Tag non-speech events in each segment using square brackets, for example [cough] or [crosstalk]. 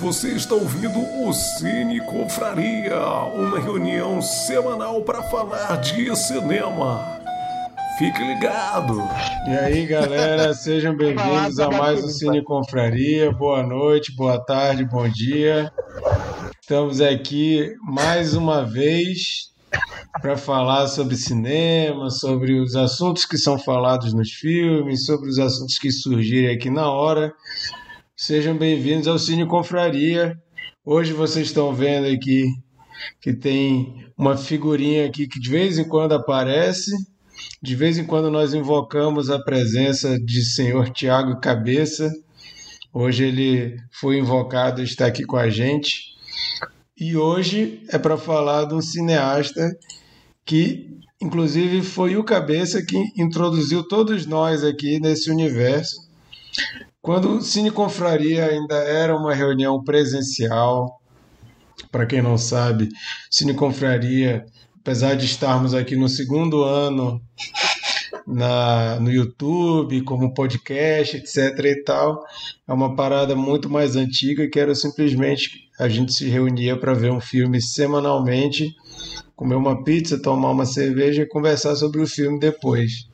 Você está ouvindo o Cine Confraria, uma reunião semanal para falar de cinema. Fique ligado! E aí, galera, [laughs] sejam bem-vindos a mais um Cine Confraria. Boa noite, boa tarde, bom dia. Estamos aqui mais uma vez para falar sobre cinema, sobre os assuntos que são falados nos filmes, sobre os assuntos que surgirem aqui na hora. Sejam bem-vindos ao Cine Confraria. Hoje vocês estão vendo aqui que tem uma figurinha aqui que de vez em quando aparece. De vez em quando nós invocamos a presença de senhor Tiago Cabeça. Hoje ele foi invocado e está aqui com a gente. E hoje é para falar de um cineasta que, inclusive, foi o Cabeça que introduziu todos nós aqui nesse universo quando o Cine Confraria ainda era uma reunião presencial, para quem não sabe, Cine Confraria, apesar de estarmos aqui no segundo ano na, no YouTube, como podcast, etc e tal, é uma parada muito mais antiga que era simplesmente a gente se reunia para ver um filme semanalmente, comer uma pizza, tomar uma cerveja e conversar sobre o filme depois.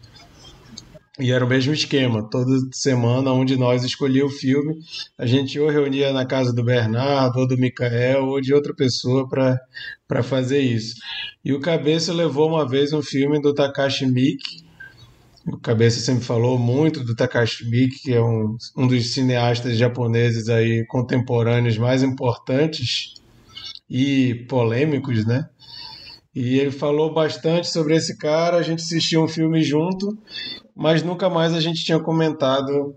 E era o mesmo esquema, toda semana, onde nós escolhia o filme, a gente ou reunia na casa do Bernardo, ou do Mikael, ou de outra pessoa para fazer isso. E o Cabeça levou uma vez um filme do Takashi Miike, o Cabeça sempre falou muito do Takashi Miike, que é um, um dos cineastas japoneses aí contemporâneos mais importantes e polêmicos, né? E ele falou bastante sobre esse cara, a gente assistiu um filme junto mas nunca mais a gente tinha comentado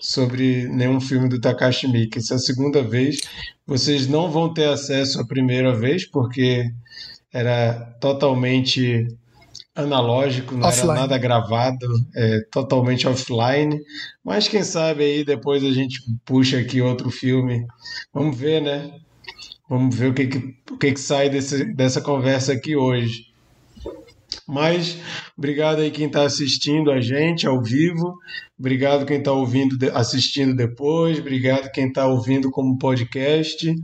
sobre nenhum filme do Takashi Miike. Essa é a segunda vez. Vocês não vão ter acesso à primeira vez, porque era totalmente analógico, não offline. era nada gravado, é, totalmente offline. Mas quem sabe aí depois a gente puxa aqui outro filme. Vamos ver, né? Vamos ver o que, que, o que, que sai desse, dessa conversa aqui hoje. Mas obrigado aí quem está assistindo a gente ao vivo, obrigado quem está ouvindo, assistindo depois, obrigado quem está ouvindo como podcast.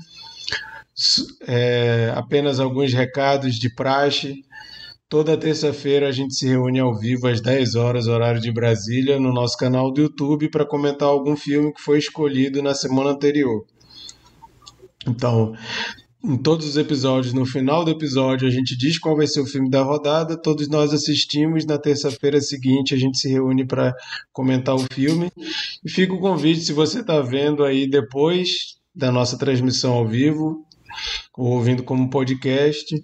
É, apenas alguns recados de praxe. Toda terça-feira a gente se reúne ao vivo às 10 horas, horário de Brasília, no nosso canal do YouTube para comentar algum filme que foi escolhido na semana anterior. Então, em todos os episódios, no final do episódio, a gente diz qual vai ser o filme da rodada, todos nós assistimos, na terça-feira seguinte a gente se reúne para comentar o filme. E fica o convite, se você está vendo aí depois da nossa transmissão ao vivo, ou ouvindo como podcast,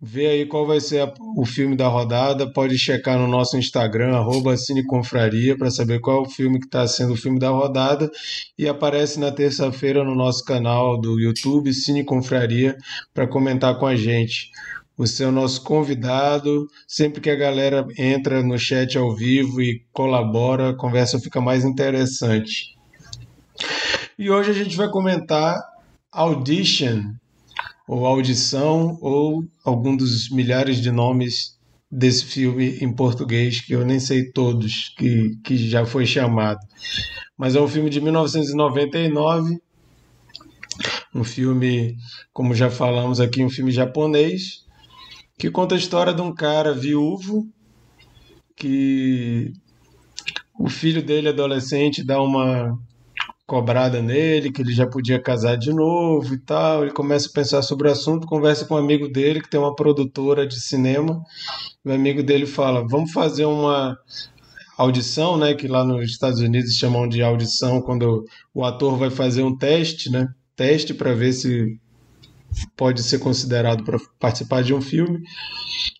Vê aí qual vai ser a, o filme da rodada. Pode checar no nosso Instagram, arroba Cineconfraria, para saber qual é o filme que está sendo o filme da rodada. E aparece na terça-feira no nosso canal do YouTube, Cine Confraria, para comentar com a gente. Você é o nosso convidado. Sempre que a galera entra no chat ao vivo e colabora, a conversa fica mais interessante. E hoje a gente vai comentar Audition, ou Audição, ou algum dos milhares de nomes desse filme em português, que eu nem sei todos que, que já foi chamado. Mas é um filme de 1999, um filme, como já falamos aqui, um filme japonês, que conta a história de um cara viúvo que o filho dele, adolescente, dá uma cobrada nele, que ele já podia casar de novo e tal. Ele começa a pensar sobre o assunto, conversa com um amigo dele que tem uma produtora de cinema. O amigo dele fala: "Vamos fazer uma audição, né, que lá nos Estados Unidos chamam de audição quando o ator vai fazer um teste, né? Teste para ver se pode ser considerado para participar de um filme.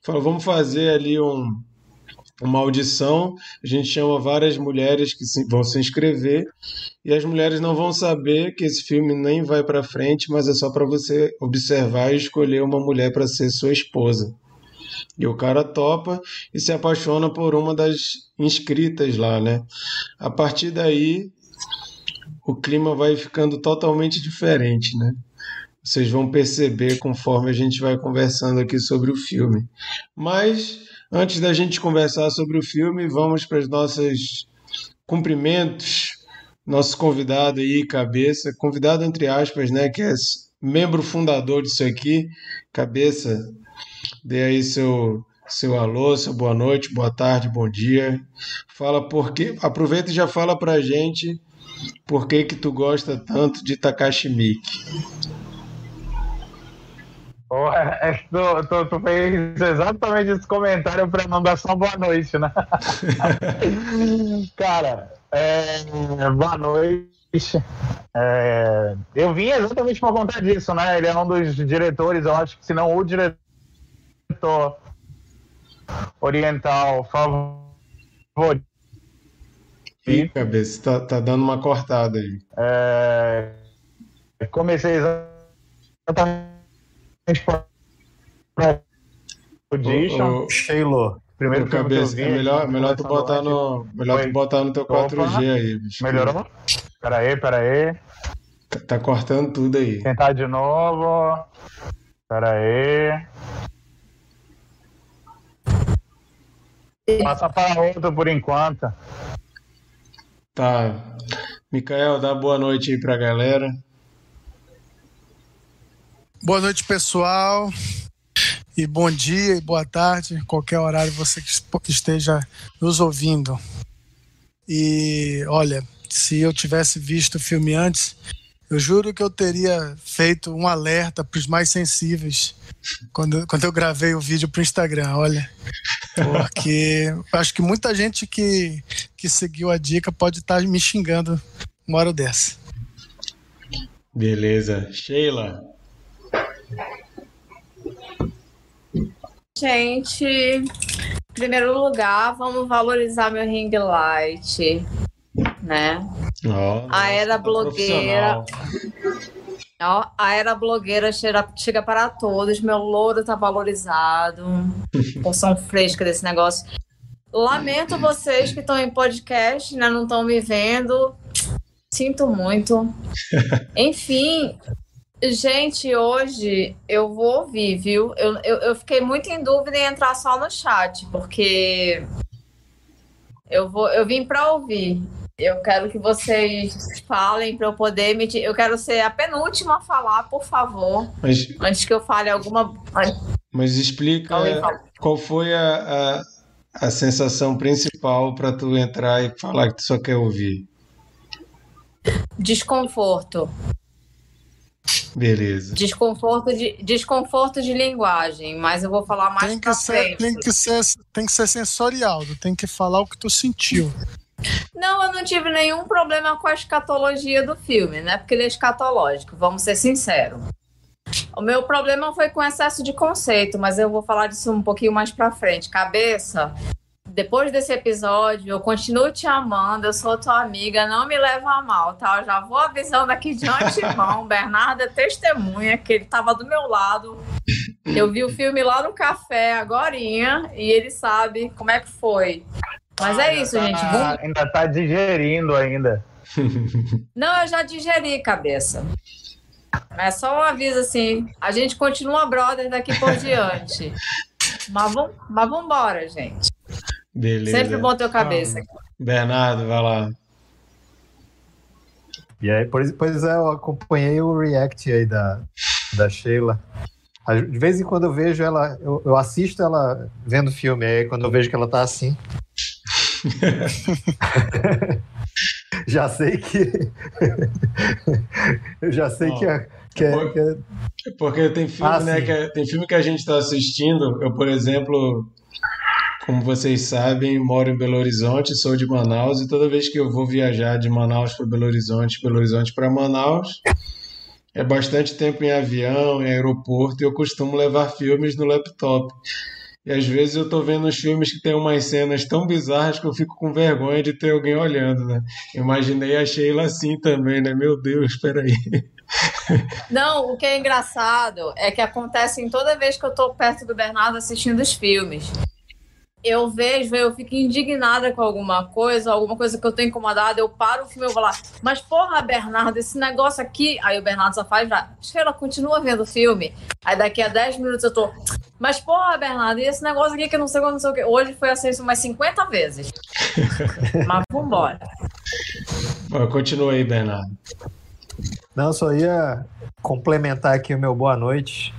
Fala: "Vamos fazer ali um uma audição, a gente chama várias mulheres que vão se inscrever e as mulheres não vão saber que esse filme nem vai para frente, mas é só para você observar e escolher uma mulher para ser sua esposa. E o cara topa e se apaixona por uma das inscritas lá, né? A partir daí, o clima vai ficando totalmente diferente, né? Vocês vão perceber conforme a gente vai conversando aqui sobre o filme. Mas Antes da gente conversar sobre o filme, vamos para os nossos cumprimentos. nosso convidado aí, cabeça, convidado entre aspas, né, que é membro fundador disso aqui, cabeça, dê aí seu seu alô, seu boa noite, boa tarde, bom dia. Fala porque aproveita e já fala pra gente por que que tu gosta tanto de Takashi Miike. Porra, é tu, tu, tu, fez exatamente esse comentário para não dar só boa noite, né? [laughs] Cara, é, boa noite. É, eu vim exatamente por conta disso, né? Ele é um dos diretores, eu acho que se não o diretor oriental favorito. Ih, cabeça, tá, tá dando uma cortada aí. É, comecei exatamente Audition. Sheilo. Primeiro cabeça, é melhor, melhor tu botar no, melhor tu botar no teu 4G aí, bicho. Melhorou? Pera aí, pera aí. Tá, tá cortando tudo aí. Tentar de novo. Pera aí. Passa para outro por enquanto. Tá. Micael, dá boa noite aí pra galera. Boa noite, pessoal. E bom dia e boa tarde, qualquer horário você que esteja nos ouvindo. E olha, se eu tivesse visto o filme antes, eu juro que eu teria feito um alerta para os mais sensíveis quando, quando eu gravei o vídeo para o Instagram, olha. Porque acho que muita gente que, que seguiu a dica pode estar tá me xingando uma hora dessa. Beleza. Sheila. Gente, em primeiro lugar, vamos valorizar meu ring light, né? Oh, a era tá blogueira. Ó, a era blogueira chega, chega para todos. Meu louro tá valorizado. [laughs] Porção fresca desse negócio. Lamento vocês que estão em podcast, né? Não estão me vendo. Sinto muito. [laughs] Enfim, Gente, hoje eu vou ouvir, viu? Eu, eu, eu, fiquei muito em dúvida em entrar só no chat, porque eu, vou, eu vim para ouvir. Eu quero que vocês falem para eu poder emitir. Eu quero ser a penúltima a falar, por favor. Mas, antes que eu fale alguma. Mas explica qual foi a, a, a sensação principal para tu entrar e falar que tu só quer ouvir. Desconforto. Beleza. Desconforto de, desconforto de linguagem, mas eu vou falar mais tem que ser, frente. Tem que, ser, tem que ser sensorial, tem que falar o que tu sentiu. Não, eu não tive nenhum problema com a escatologia do filme, né? Porque ele é escatológico, vamos ser sinceros. O meu problema foi com excesso de conceito, mas eu vou falar disso um pouquinho mais pra frente. Cabeça, depois desse episódio, eu continuo te amando, eu sou tua amiga, não me leva a mal, tá? Eu já vou avisando aqui de antemão. [laughs] Bernardo é testemunha que ele estava do meu lado. Eu vi o filme lá no café agorinha e ele sabe como é que foi. Mas é isso, tá, gente. Vamos... Ainda tá digerindo ainda. Não, eu já digeri, cabeça. É só um aviso assim. A gente continua brother daqui por diante. [laughs] Mas, vamos, mas vambora, gente. Beleza. Sempre bom ter cabeça. Ah, Bernardo, vai lá. E aí, pois, pois é, eu acompanhei o react aí da, da Sheila. De vez em quando eu vejo ela, eu, eu assisto ela vendo filme, aí quando eu vejo que ela tá assim. [laughs] já sei que. eu já sei que, é, que, é, que é... Porque tem filme, ah, né? Que é, tem filme que a gente está assistindo. Eu, por exemplo, como vocês sabem, moro em Belo Horizonte, sou de Manaus e toda vez que eu vou viajar de Manaus para Belo Horizonte, Belo Horizonte para Manaus, é bastante tempo em avião, em aeroporto e eu costumo levar filmes no laptop. E às vezes eu tô vendo uns filmes que tem umas cenas tão bizarras que eu fico com vergonha de ter alguém olhando, né? Imaginei a Sheila assim também, né? Meu Deus, espera aí. [laughs] Não, o que é engraçado é que acontece em toda vez que eu tô perto do Bernardo assistindo os filmes eu vejo, eu fico indignada com alguma coisa, alguma coisa que eu tô incomodada, eu paro o filme e vou lá, mas porra, Bernardo, esse negócio aqui. Aí o Bernardo só faz já, ela continua vendo o filme. Aí daqui a 10 minutos eu tô, mas porra, Bernardo, e esse negócio aqui que eu não sei, não sei o que. Hoje foi assim umas 50 vezes. [laughs] mas vambora. Continua aí, Bernardo. Não, só ia complementar aqui o meu boa noite,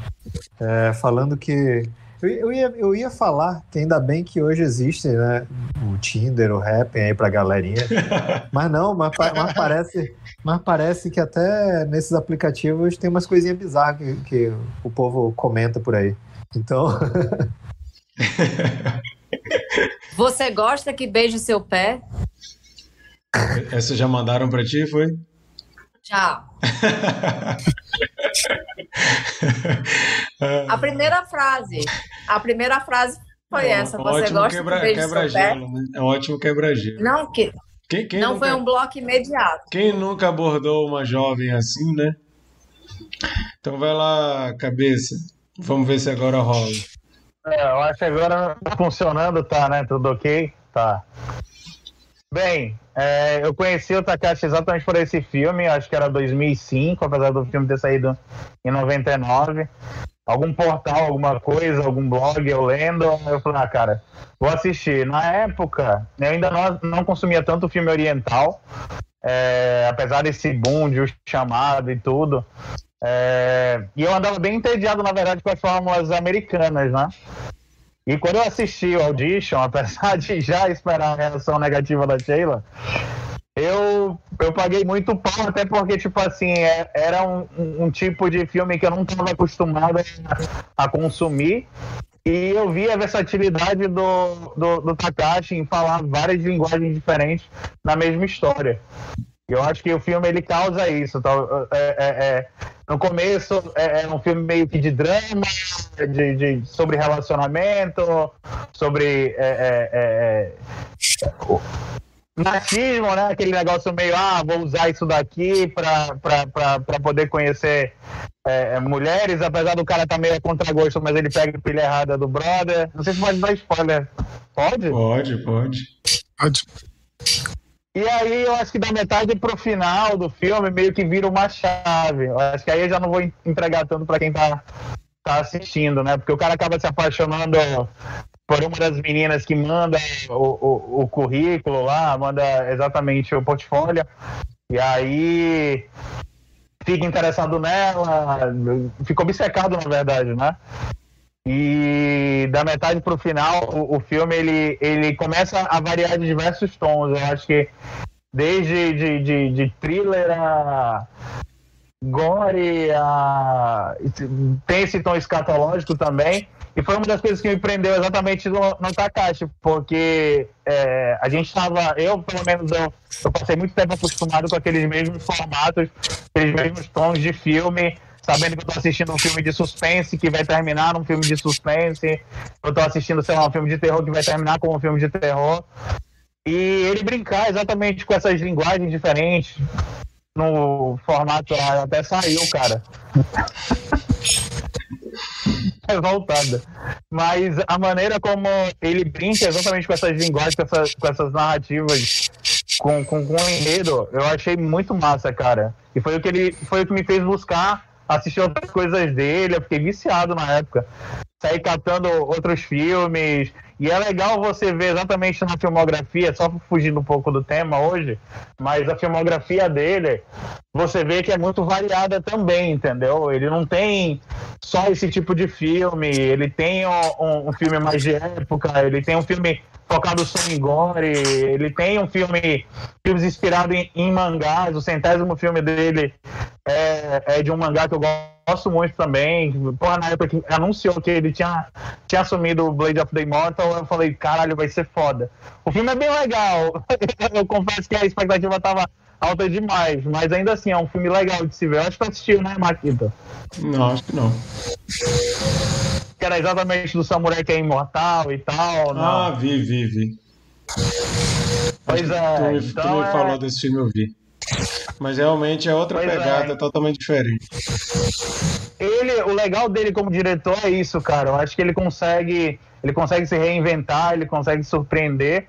é, falando que eu, eu, ia, eu ia falar que ainda bem que hoje existe né, o Tinder, o Happn aí pra galerinha. [laughs] Mas não, mas, mas, parece, mas parece que até nesses aplicativos tem umas coisinhas bizarras que, que o povo comenta por aí. Então. [laughs] Você gosta que beije seu pé? Essa já mandaram para ti, foi? Já. [laughs] a primeira frase. A primeira frase foi é, essa. Você gosta quebra, de quebra gelo, né? É um ótimo quebra-gelo. Não, que, quem, quem não nunca, foi um bloco imediato. Quem nunca abordou uma jovem assim, né? Então vai lá, cabeça. Vamos ver se agora rola. É, eu acho que agora tá funcionando, tá, né? Tudo ok? Tá. Bem, é, eu conheci o Takashi exatamente por esse filme, acho que era 2005, apesar do filme ter saído em 99. Algum portal, alguma coisa, algum blog eu lendo, eu falei, ah, cara, vou assistir. Na época, eu ainda não, não consumia tanto filme oriental, é, apesar desse boom de o chamado e tudo. É, e eu andava bem entediado, na verdade, com as fórmulas americanas, né? E quando eu assisti o Audition, [laughs] apesar de já esperar a reação negativa da Sheila, eu, eu paguei muito pau, até porque, tipo assim, é, era um, um, tipo de filme que eu não estava acostumado a, a, consumir. E eu vi a versatilidade do, do, do Takashi em falar várias linguagens diferentes na mesma história. Eu acho que o filme ele causa isso. Tá? É, é, é, no começo é, é, um filme meio que de drama, de, de sobre relacionamento, sobre é, machismo, né? Aquele negócio meio, ah, vou usar isso daqui para poder conhecer mulheres, apesar do cara estar tá meio a contragosto, mas ele pega a pilha errada do brother. Não sei se pode dar spoiler. Pode? Pode, pode. Pode. E aí eu acho que da metade pro final do filme meio que vira uma chave. Eu acho que aí eu já não vou entregar tanto para quem tá, tá assistindo, né? Porque o cara acaba se apaixonando por uma das meninas que manda o, o, o currículo lá, manda exatamente o portfólio. E aí fica interessado nela, fica obcecado na verdade, né? E da metade para o final, o, filme ele, ele começa a variar de diversos tons. Eu acho que desde de, de, de thriller a gore, a... tem esse tom escatológico também. E foi uma das coisas que me prendeu exatamente no, no Takashi, porque é, a gente estava, eu pelo menos, eu, eu passei muito tempo acostumado com aqueles mesmos formatos, aqueles mesmos tons de filme sabendo que eu tô assistindo um filme de suspense que vai terminar num filme de suspense. Eu tô assistindo, sei lá, um filme de terror que vai terminar com um filme de terror. E ele brincar exatamente com essas linguagens diferentes no formato até saiu, cara. [laughs] Revoltada. Mas a maneira como ele brinca exatamente com essas linguagens, com essas, com essas narrativas, com, com, com o enredo, eu achei muito massa, cara. E foi o que ele foi o que me fez buscar assisti outras coisas dele, eu fiquei viciado na época. Saí catando outros filmes. E é legal você ver exatamente na filmografia, só fugindo um pouco do tema hoje, mas a filmografia dele, você vê que é muito variada também, entendeu? Ele não tem só esse tipo de filme, ele tem um, um filme mais de época, ele tem um filme focado só em gore. Ele tem um filme, filmes inspirados em, em, mangás. O centésimo filme dele é, é, de um mangá que eu gosto muito também. Porra, na época que anunciou que ele tinha, tinha assumido o Blade of the Immortal, eu falei, caralho, vai ser foda. O filme é bem legal. [laughs] eu confesso que a expectativa tava alta demais, mas ainda assim é um filme legal de se ver. Eu acho que assistiu, né, Marquita? Não, acho que não que era exatamente do samurai que é imortal e tal. Não. Ah, vi, vi, vi. Pois é. Tu, então tu me é... falou desse filme, eu vi. Mas realmente é outra pois pegada, é. totalmente diferente. Ele, o legal dele como diretor é isso, cara. Eu acho que ele consegue, ele consegue se reinventar, ele consegue surpreender.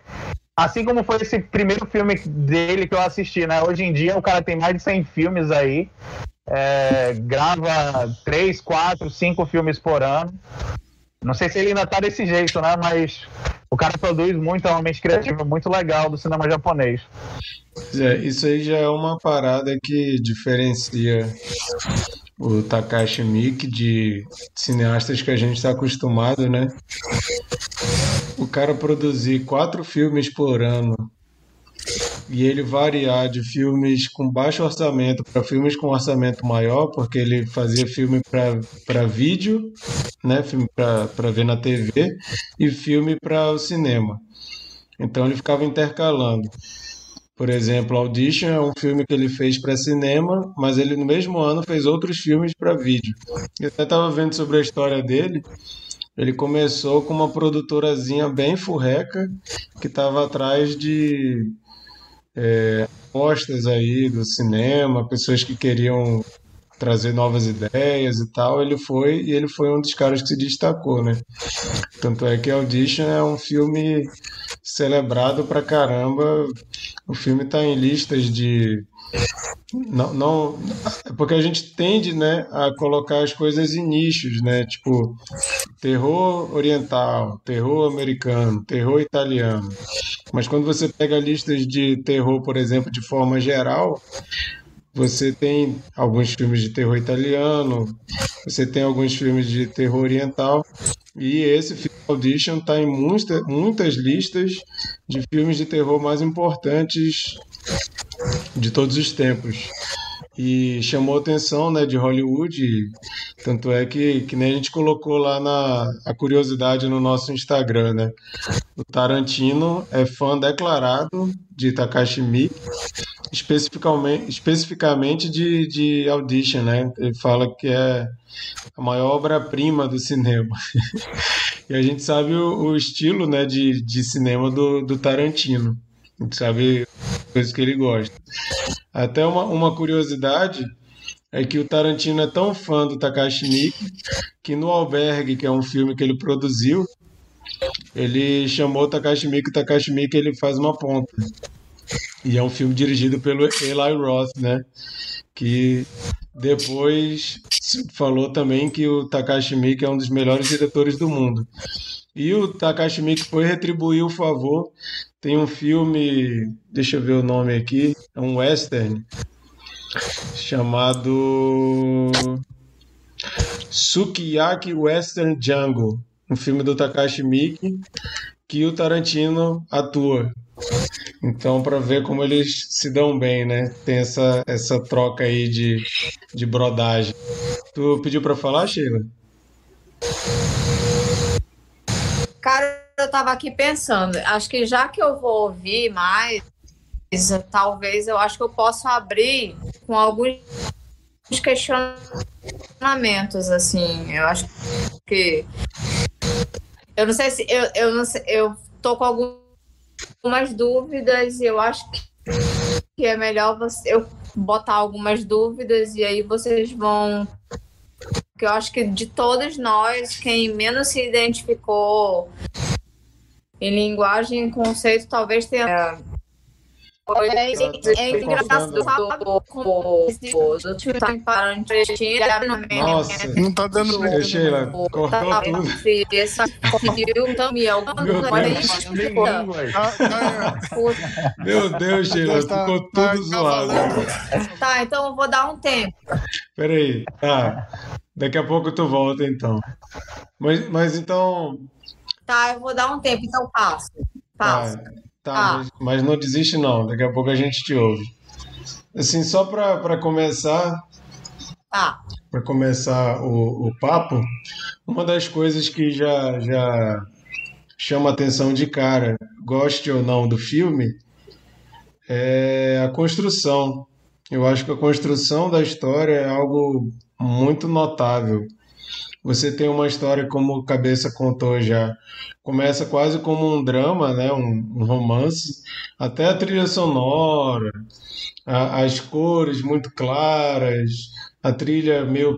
Assim como foi esse primeiro filme dele que eu assisti, né? Hoje em dia o cara tem mais de 100 filmes aí é, grava três, quatro, cinco filmes por ano. Não sei se ele ainda tá desse jeito, né? Mas o cara produz muito, é uma mente criativa muito legal do cinema japonês. É, isso aí já é uma parada que diferencia o Takashi Miike de cineastas que a gente está acostumado, né? O cara produzir quatro filmes por ano e ele variar de filmes com baixo orçamento para filmes com orçamento maior, porque ele fazia filme para vídeo, né, filme para ver na TV e filme para o cinema. Então ele ficava intercalando. Por exemplo, Audition é um filme que ele fez para cinema, mas ele no mesmo ano fez outros filmes para vídeo. Eu até estava vendo sobre a história dele. Ele começou com uma produtorazinha bem furreca que estava atrás de é, apostas aí do cinema, pessoas que queriam trazer novas ideias e tal, ele foi e ele foi um dos caras que se destacou, né? Tanto é que Audition é um filme celebrado pra caramba. O filme tá em listas de não, não porque a gente tende, né, a colocar as coisas em nichos, né? Tipo, terror oriental, terror americano, terror italiano. Mas quando você pega listas de terror, por exemplo, de forma geral, você tem alguns filmes de terror italiano, você tem alguns filmes de terror oriental, e esse filme Audition está em muita, muitas listas de filmes de terror mais importantes de todos os tempos. E chamou a atenção né, de Hollywood, tanto é que, que nem a gente colocou lá na a curiosidade no nosso Instagram, né? O Tarantino é fã declarado de Takashi Miike especificamente, especificamente de, de Audition, né? Ele fala que é a maior obra-prima do cinema. [laughs] e a gente sabe o, o, estilo né, de, de cinema do, do Tarantino. Sabe coisas que ele gosta. Até uma, uma curiosidade é que o Tarantino é tão fã do Takashi Miike que no Albergue, que é um filme que ele produziu, ele chamou o Takashi Miike, o Takashi Miike ele faz uma ponta. E é um filme dirigido pelo Eli Roth, né? Que depois falou também que o Takashi Miike é um dos melhores diretores do mundo. E o Takashi Miike foi retribuir o favor. Tem um filme, deixa eu ver o nome aqui, é um western chamado Sukiyaki Western Jungle, um filme do Takashi Miike que o Tarantino atua. Então, para ver como eles se dão bem, né? Tem essa, essa troca aí de, de brodagem. Tu pediu para falar, Sheila? Cara, eu tava aqui pensando. Acho que já que eu vou ouvir mais, talvez eu acho que eu possa abrir com alguns questionamentos, assim. Eu acho que. Eu não sei se. Eu, eu, não sei, eu tô com algum algumas dúvidas e eu acho que é melhor você, eu botar algumas dúvidas e aí vocês vão. Porque eu acho que de todos nós, quem menos se identificou em linguagem e conceito talvez tenha é, é engraçado como Nossa, não tá dando bem. Sheila, cortou tudo. Meu Deus, Sheila, ficou tudo zoado. Tá, então eu vou dar um tempo. Peraí, tá. Daqui a pouco tu volta, então. Mas, mas então... Tá, eu vou dar um tempo, então passo. Passo. Tá, ah. mas, mas, não desiste não, daqui a pouco a gente te ouve. Assim, só para começar, ah. para começar o, o papo, uma das coisas que já, já chama atenção de cara, goste ou não do filme, é a construção. Eu acho que a construção da história é algo muito notável. Você tem uma história como o Cabeça contou já. Começa quase como um drama, né? um, um romance, até a trilha sonora, a, as cores muito claras, a trilha meio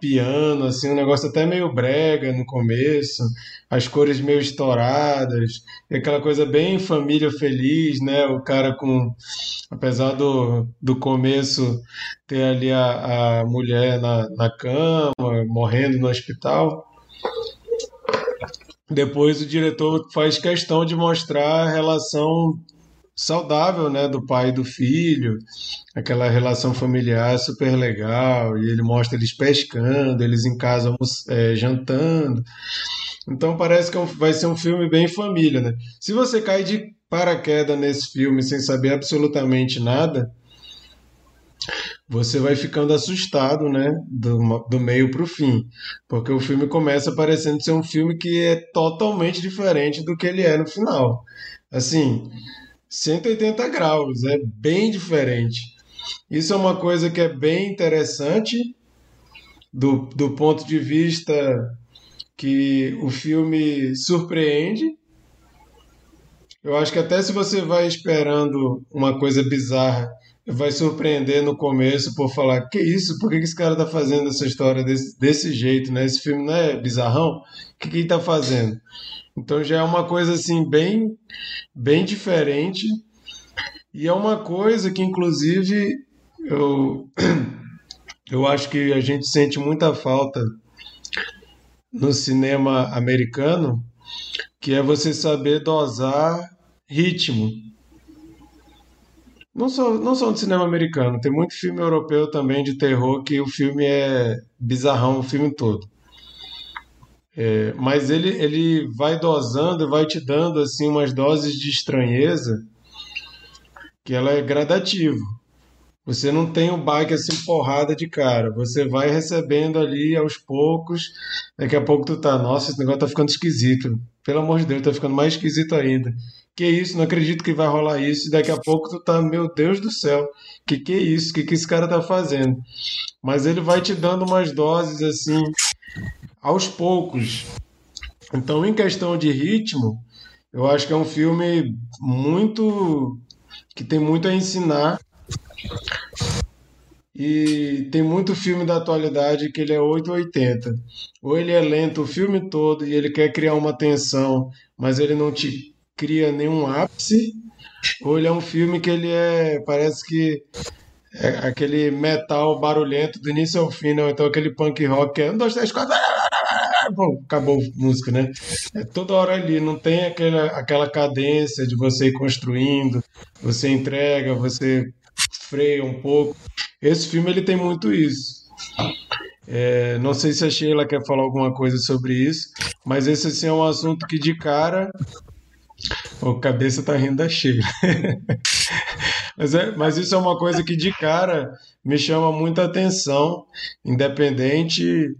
piano, assim, um negócio até meio brega no começo, as cores meio estouradas, aquela coisa bem família feliz, né? O cara com, apesar do, do começo ter ali a, a mulher na, na cama, morrendo no hospital, depois o diretor faz questão de mostrar a relação saudável, né, do pai e do filho, aquela relação familiar super legal, e ele mostra eles pescando, eles em casa é, jantando. Então parece que é vai ser um filme bem família, né? Se você cai de paraquedas nesse filme sem saber absolutamente nada, você vai ficando assustado, né? Do, do meio para o fim. Porque o filme começa parecendo ser um filme que é totalmente diferente do que ele é no final. Assim, 180 graus, é bem diferente. Isso é uma coisa que é bem interessante do, do ponto de vista que o filme surpreende. Eu acho que até se você vai esperando uma coisa bizarra, vai surpreender no começo por falar que isso, por que esse cara tá fazendo essa história desse, desse jeito, né? Esse filme não é bizarrão? O que, que ele tá fazendo? Então já é uma coisa assim bem, bem diferente e é uma coisa que inclusive eu, [clears throat] eu acho que a gente sente muita falta no cinema americano, que é você saber dosar ritmo. Não só, não só no cinema americano, tem muito filme europeu também de terror que o filme é bizarrão o filme todo. É, mas ele, ele vai dosando, vai te dando assim umas doses de estranheza que ela é gradativa. Você não tem o bike assim porrada de cara. Você vai recebendo ali aos poucos. Daqui a pouco tu tá, nossa, esse negócio tá ficando esquisito. Pelo amor de Deus, tá ficando mais esquisito ainda. Que isso? Não acredito que vai rolar isso. Daqui a pouco tu tá, meu Deus do céu. Que que é isso? Que que esse cara tá fazendo? Mas ele vai te dando umas doses assim aos poucos. Então, em questão de ritmo, eu acho que é um filme muito que tem muito a ensinar e tem muito filme da atualidade que ele é 880. Ou ele é lento o filme todo e ele quer criar uma tensão, mas ele não te cria nenhum ápice. Ou ele é um filme que ele é. Parece que é aquele metal barulhento do início ao fim, não? Então aquele punk rock que é um, dois, três, quatro. [laughs] Acabou a música, né? É toda hora ali, não tem aquela, aquela cadência de você ir construindo, você entrega, você freia um pouco. Esse filme ele tem muito isso. É, não sei se a Sheila quer falar alguma coisa sobre isso, mas esse assim, é um assunto que de cara. O cabeça tá rindo da Sheila. [laughs] mas, é, mas isso é uma coisa que de cara me chama muita atenção, independente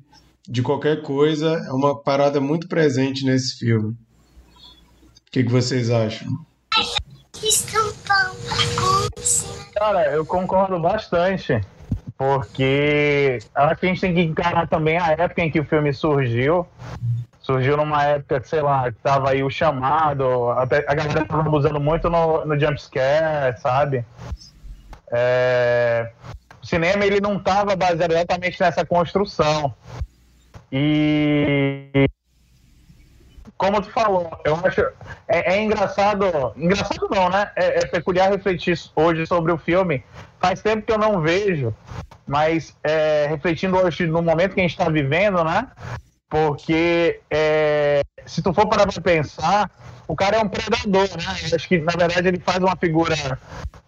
de qualquer coisa, é uma parada muito presente nesse filme. O que, que vocês acham? Cara, eu concordo bastante. Porque acho que a gente tem que encarar também a época em que o filme surgiu. Surgiu numa época, sei lá, que tava aí o chamado, até a galera tava usando muito no, no jumpscare, sabe? É, o cinema ele não tava baseado exatamente nessa construção. E como tu falou, eu acho. É, é engraçado. Engraçado não, né? É, é, peculiar refletir hoje sobre o filme. Faz tempo que eu não vejo, mas é, refletindo hoje no momento que a gente está vivendo, né? Porque é, se tu for parar pra pensar, o cara é um predador, né? Eu acho que, na verdade, ele faz uma figura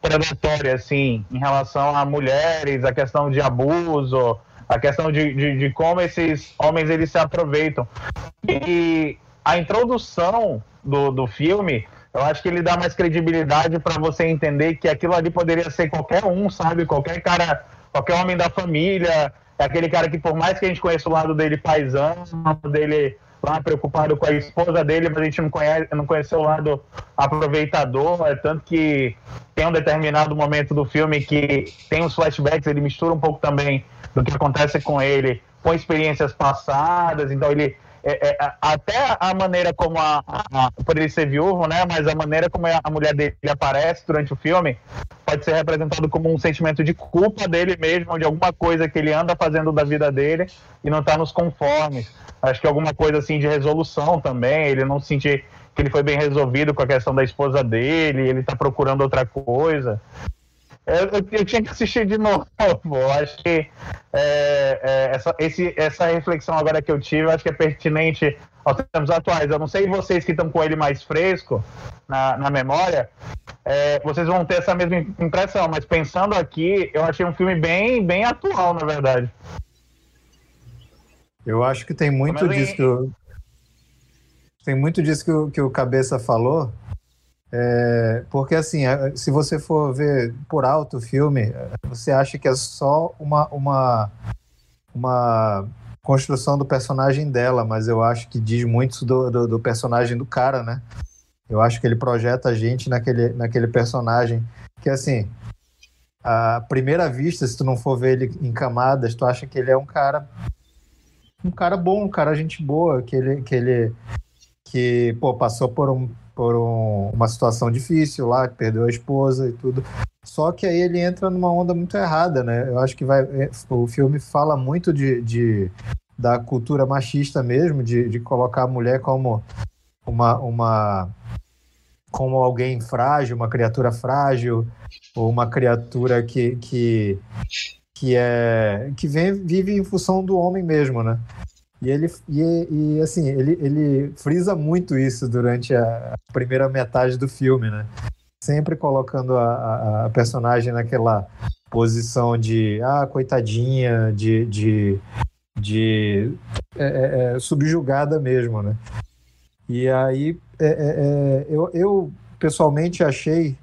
predatória, assim, em relação a mulheres, a questão de abuso, a questão de, de, de, como esses homens eles se aproveitam. E a introdução do, do filme, eu acho que ele dá mais credibilidade para você entender que aquilo ali poderia ser qualquer um, sabe? Qualquer cara, qualquer homem da família, é aquele cara que por mais que a gente conheça o lado dele paisano, o lado dele lá preocupado com a esposa dele, mas a gente não conhece, não conheceu o lado aproveitador, é tanto que tem um determinado momento do filme que tem os flashbacks, ele mistura um pouco também do que acontece com ele com experiências passadas, então ele é, é, até a maneira como a, a, por ele ser viúvo, né? Mas a maneira como a mulher dele aparece durante o filme pode ser representado como um sentimento de culpa dele mesmo, de alguma coisa que ele anda fazendo da vida dele e não está nos conformes. Acho que alguma coisa assim de resolução também, ele não sentir que ele foi bem resolvido com a questão da esposa dele, ele está procurando outra coisa. Eu, eu, tinha que assistir de [laughs] novo. Eu acho que é, é, essa, esse, essa reflexão agora que eu tive, eu acho que é pertinente aos tempos atuais. Eu não sei vocês que estão com ele mais fresco na, na memória, é, vocês vão ter essa mesma impressão, mas pensando aqui, eu achei um filme bem, bem atual, na verdade. Eu acho que tem muito disso que o, tem muito disso que o, que o Cabeça falou, é, porque assim, se você for ver por alto o filme, você acha que é só uma, uma, uma construção do personagem dela, mas eu acho que diz muito do, do, do, personagem do cara, né? Eu acho que ele projeta a gente naquele, naquele personagem que assim, à primeira vista, se tu não for ver ele em camadas, tu acha que ele é um cara um cara bom, um cara gente boa, que ele que ele que pô, passou por um por um, uma situação difícil lá, que perdeu a esposa e tudo. Só que aí ele entra numa onda muito errada, né? Eu acho que vai, é, o filme fala muito de, de da cultura machista mesmo, de, de colocar a mulher como uma, uma como alguém frágil, uma criatura frágil, ou uma criatura que, que, que é que vem, vive em função do homem mesmo, né? E ele e, e assim, ele, ele frisa muito isso durante a, primeira metade do filme, né? Sempre colocando a, a, a personagem naquela posição de ah, coitadinha, de, de, de é, é, é subjugada mesmo, né? E aí é, é, é, eu, eu pessoalmente achei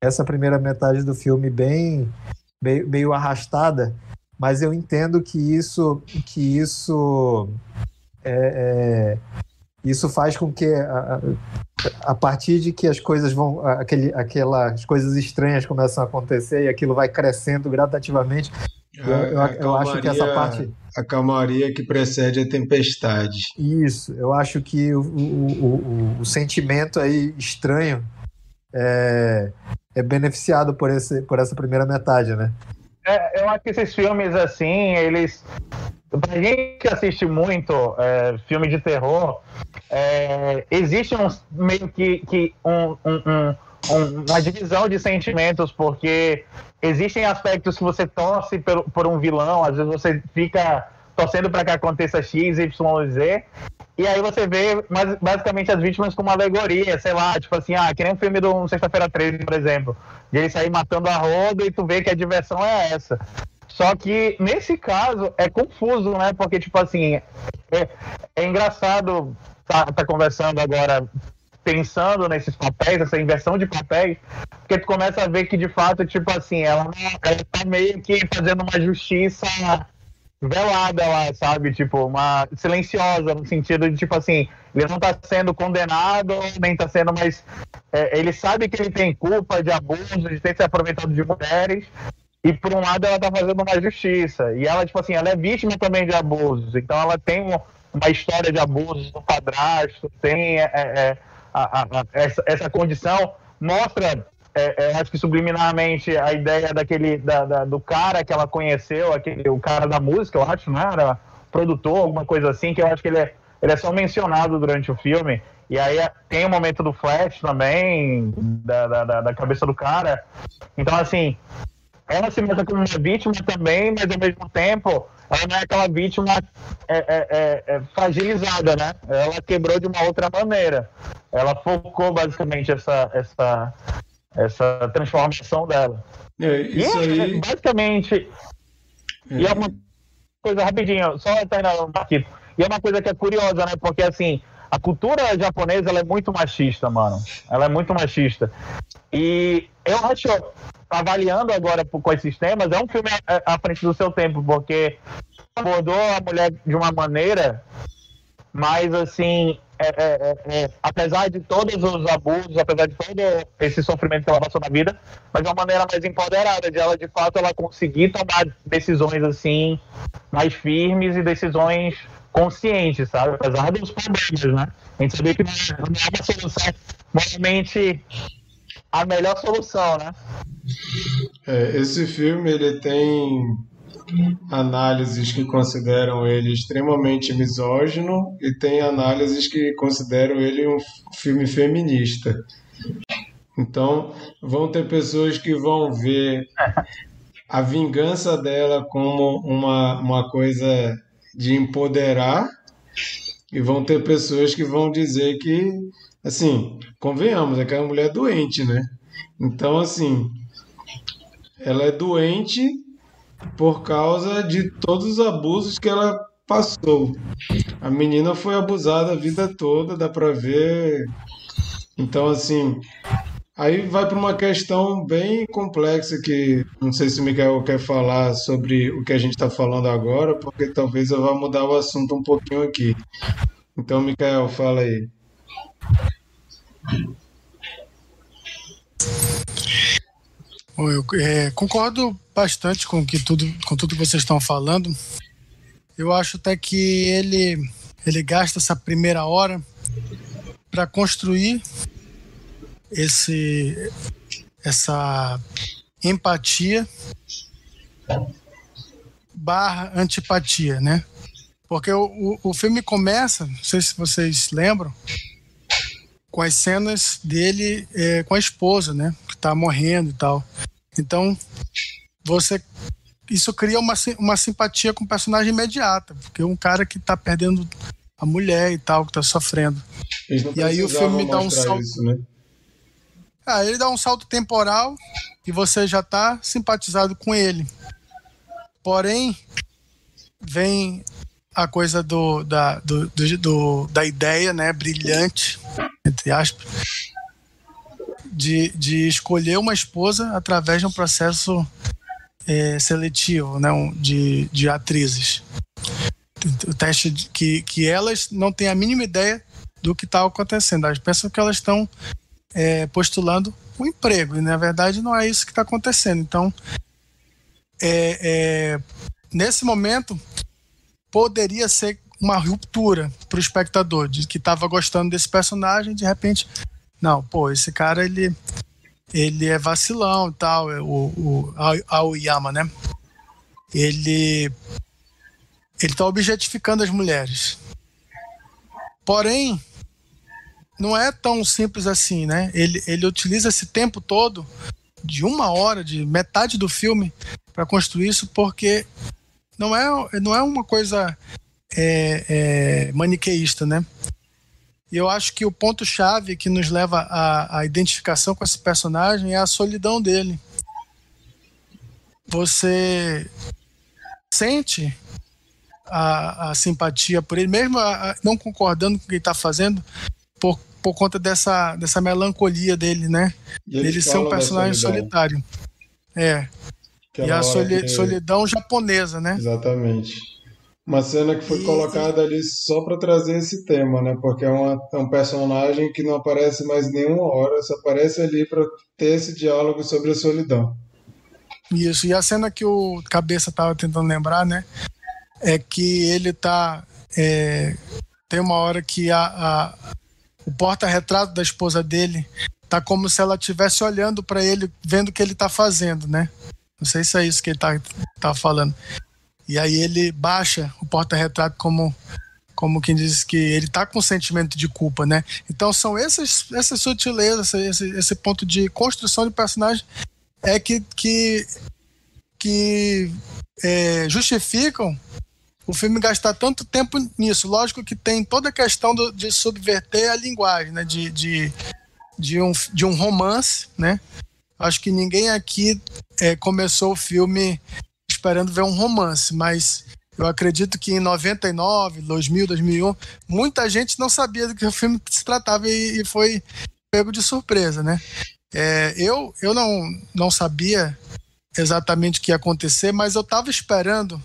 essa primeira metade do filme bem meio, meio arrastada, mas eu entendo que isso que isso é, é, isso faz com que a, a, partir de que as coisas vão aquele, aquelas coisas estranhas começam a acontecer e aquilo vai crescendo gradativamente eu, eu, eu acho que essa parte a calmaria que precede a tempestade isso eu acho que o, o, o, o sentimento aí estranho é, é beneficiado por, esse, por essa primeira metade, né? É, eu acho que esses filmes, assim, eles. Pra gente que assiste muito é, filme de terror, é, existe um, meio que, que um, um, um, uma divisão de sentimentos, porque existem aspectos que você torce por, por um vilão, às vezes você fica torcendo para que aconteça X, Y, Z. E aí você vê basicamente as vítimas como uma alegoria, sei lá, tipo assim, ah, que nem um filme do Sexta-feira 13, por exemplo. De ele sair matando a roda e tu vê que a diversão é essa. Só que nesse caso é confuso, né? Porque, tipo assim, é, é engraçado tá, tá conversando agora pensando nesses papéis, essa inversão de papéis, porque tu começa a ver que de fato, tipo assim, ela, ela tá meio que fazendo uma justiça velada lá, sabe? Tipo, uma silenciosa, no sentido de, tipo assim, ele não tá sendo condenado, nem tá sendo mais. É, ele sabe que ele tem culpa de abuso, de ter se aproveitado de mulheres, e por um lado ela tá fazendo uma justiça. E ela, tipo assim, ela é vítima também de abusos, então ela tem uma história de abusos no padrasto, tem é, é, a, a, a, essa, essa condição, mostra é, é, acho que subliminarmente a ideia daquele da, da, do cara que ela conheceu, aquele, o cara da música, eu acho, não era produtor, alguma coisa assim, que eu acho que ele é, ele é só mencionado durante o filme. E aí é, tem o momento do flash também, da, da, da cabeça do cara. Então, assim, ela se mostra como uma vítima também, mas ao mesmo tempo ela não é aquela vítima é, é, é, é, fragilizada, né? Ela quebrou de uma outra maneira. Ela focou basicamente essa, essa, essa transformação dela. É, isso e, aí... Basicamente, é. e é uma coisa rapidinho, só terminar aqui. E é uma coisa que é curiosa, né? Porque assim, a cultura japonesa ela é muito machista, mano. Ela é muito machista. E eu acho, avaliando agora com esses temas, é um filme à frente do seu tempo, porque abordou a mulher de uma maneira mais assim é, é, é, é, apesar de todos os abusos, apesar de todo esse sofrimento que ela passou na vida, mas de uma maneira mais empoderada, de ela de fato ela conseguir tomar decisões assim mais firmes e decisões conscientes, sabe? Apesar dos problemas, né? A gente sabia que é, não é uma solução moralmente a melhor solução, né? É, esse filme ele tem análises que consideram ele extremamente misógino e tem análises que consideram ele um filme feminista. Então, vão ter pessoas que vão ver a vingança dela como uma, uma coisa de empoderar, e vão ter pessoas que vão dizer que, assim, convenhamos, é que é uma mulher doente, né? Então, assim, ela é doente por causa de todos os abusos que ela passou. A menina foi abusada a vida toda, dá pra ver. Então, assim, aí vai para uma questão bem complexa que não sei se o Miguel quer falar sobre o que a gente está falando agora, porque talvez eu vá mudar o assunto um pouquinho aqui. Então, Miguel, fala aí. Eu é, concordo bastante com, que tudo, com tudo que vocês estão falando. Eu acho até que ele, ele gasta essa primeira hora para construir esse, essa empatia barra antipatia, né? Porque o, o, o filme começa, não sei se vocês lembram, com as cenas dele é, com a esposa, né? Que tá morrendo e tal. Então, você isso cria uma, uma simpatia com o personagem imediata, porque é um cara que tá perdendo a mulher e tal, que tá sofrendo. E aí o filme dá um salto. Isso, né? Ah, ele dá um salto temporal e você já tá simpatizado com ele. Porém, vem a coisa do, da, do, do, do, da ideia, né, brilhante, entre aspas, de, de escolher uma esposa através de um processo é, seletivo né, de, de atrizes. O teste de, que, que elas não têm a mínima ideia do que está acontecendo. Elas pensam que elas estão é, postulando um emprego, e na verdade não é isso que está acontecendo. Então, é, é, nesse momento, poderia ser uma ruptura para o espectador, de que estava gostando desse personagem, de repente, não, pô, esse cara ele ele é vacilão e tal, é o, o Aoyama, né? Ele ele está objetificando as mulheres. Porém, não é tão simples assim, né? Ele, ele utiliza esse tempo todo, de uma hora, de metade do filme, para construir isso, porque não é, não é uma coisa é, é, maniqueísta, né? E eu acho que o ponto-chave que nos leva à, à identificação com esse personagem é a solidão dele. Você sente a, a, simpatia por ele, mesmo a, a, não concordando com o que ele está fazendo, por, por conta dessa, dessa melancolia dele, né? Ele ser um personagem solitário. É. e a soli, solidão japonesa, né? Exatamente. Uma cena que foi colocada ali só para trazer esse tema, né? Porque é, uma, é, um personagem que não aparece mais nenhuma hora, só aparece ali para ter esse diálogo sobre a solidão. Isso, e a cena que o Cabeça estava tentando lembrar, né? É que ele tá. É, tem uma hora que a, a o porta-retrato da esposa dele tá como se ela estivesse olhando para ele, vendo o que ele tá fazendo, né? Não sei se é isso que ele tá, tá falando. E aí ele baixa o porta-retrato como como quem diz que ele tá com sentimento de culpa, né? Então são essas, essas sutilezas, esse, esse ponto de construção de personagem é que, que, que é, justificam o filme gastar tanto tempo nisso. Lógico que tem toda a questão do, de subverter a linguagem, né? De, de, de, um, de um romance, né? Acho que ninguém aqui é, começou o filme esperando ver um romance, mas eu acredito que em 99, 2000, 2001, muita gente não sabia do que o filme se tratava e, e foi pego de surpresa, né? É, eu eu não, não sabia exatamente o que ia acontecer, mas eu estava esperando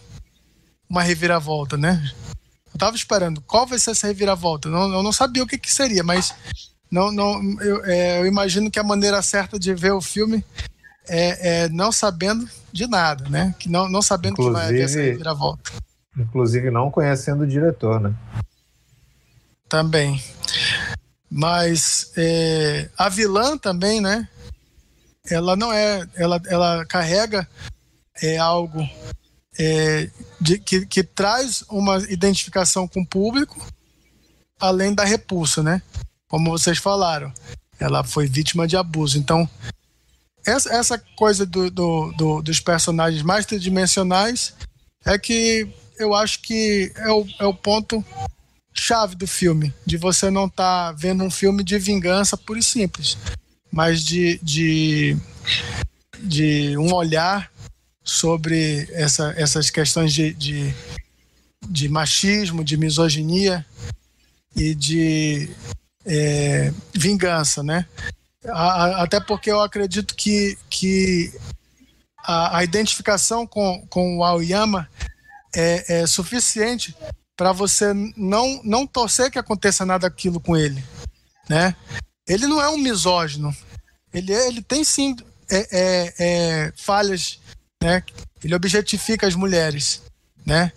uma reviravolta, né? Eu estava esperando qual vai ser essa reviravolta. Não, eu não sabia o que, que seria, mas não, não, eu, é, eu imagino que a maneira certa de ver o filme é, é, não sabendo de nada, né? Que não, não sabendo inclusive, que vai haver essa reviravolta. Inclusive não conhecendo o diretor, né? Também. Mas é, a vilã também, né? Ela não é. Ela, ela carrega é, algo é, de, que, que traz uma identificação com o público, além da repulsa, né? Como vocês falaram ela foi vítima de abuso. Então, essa, essa coisa do, do, do, dos personagens mais tridimensionais é que eu acho que é o, é o ponto chave do filme, de você não estar tá vendo um filme de vingança pura e simples, mas de, de, de um olhar sobre essa, essas questões de, de, de machismo, de misoginia e de é, vingança, né? Até porque eu acredito que, que a, a identificação com, com o Aoyama é, é suficiente para você não, não torcer que aconteça nada aquilo com ele, né? Ele não é um misógino, ele, ele tem sim é, é, é, falhas, né? Ele objetifica as mulheres, né?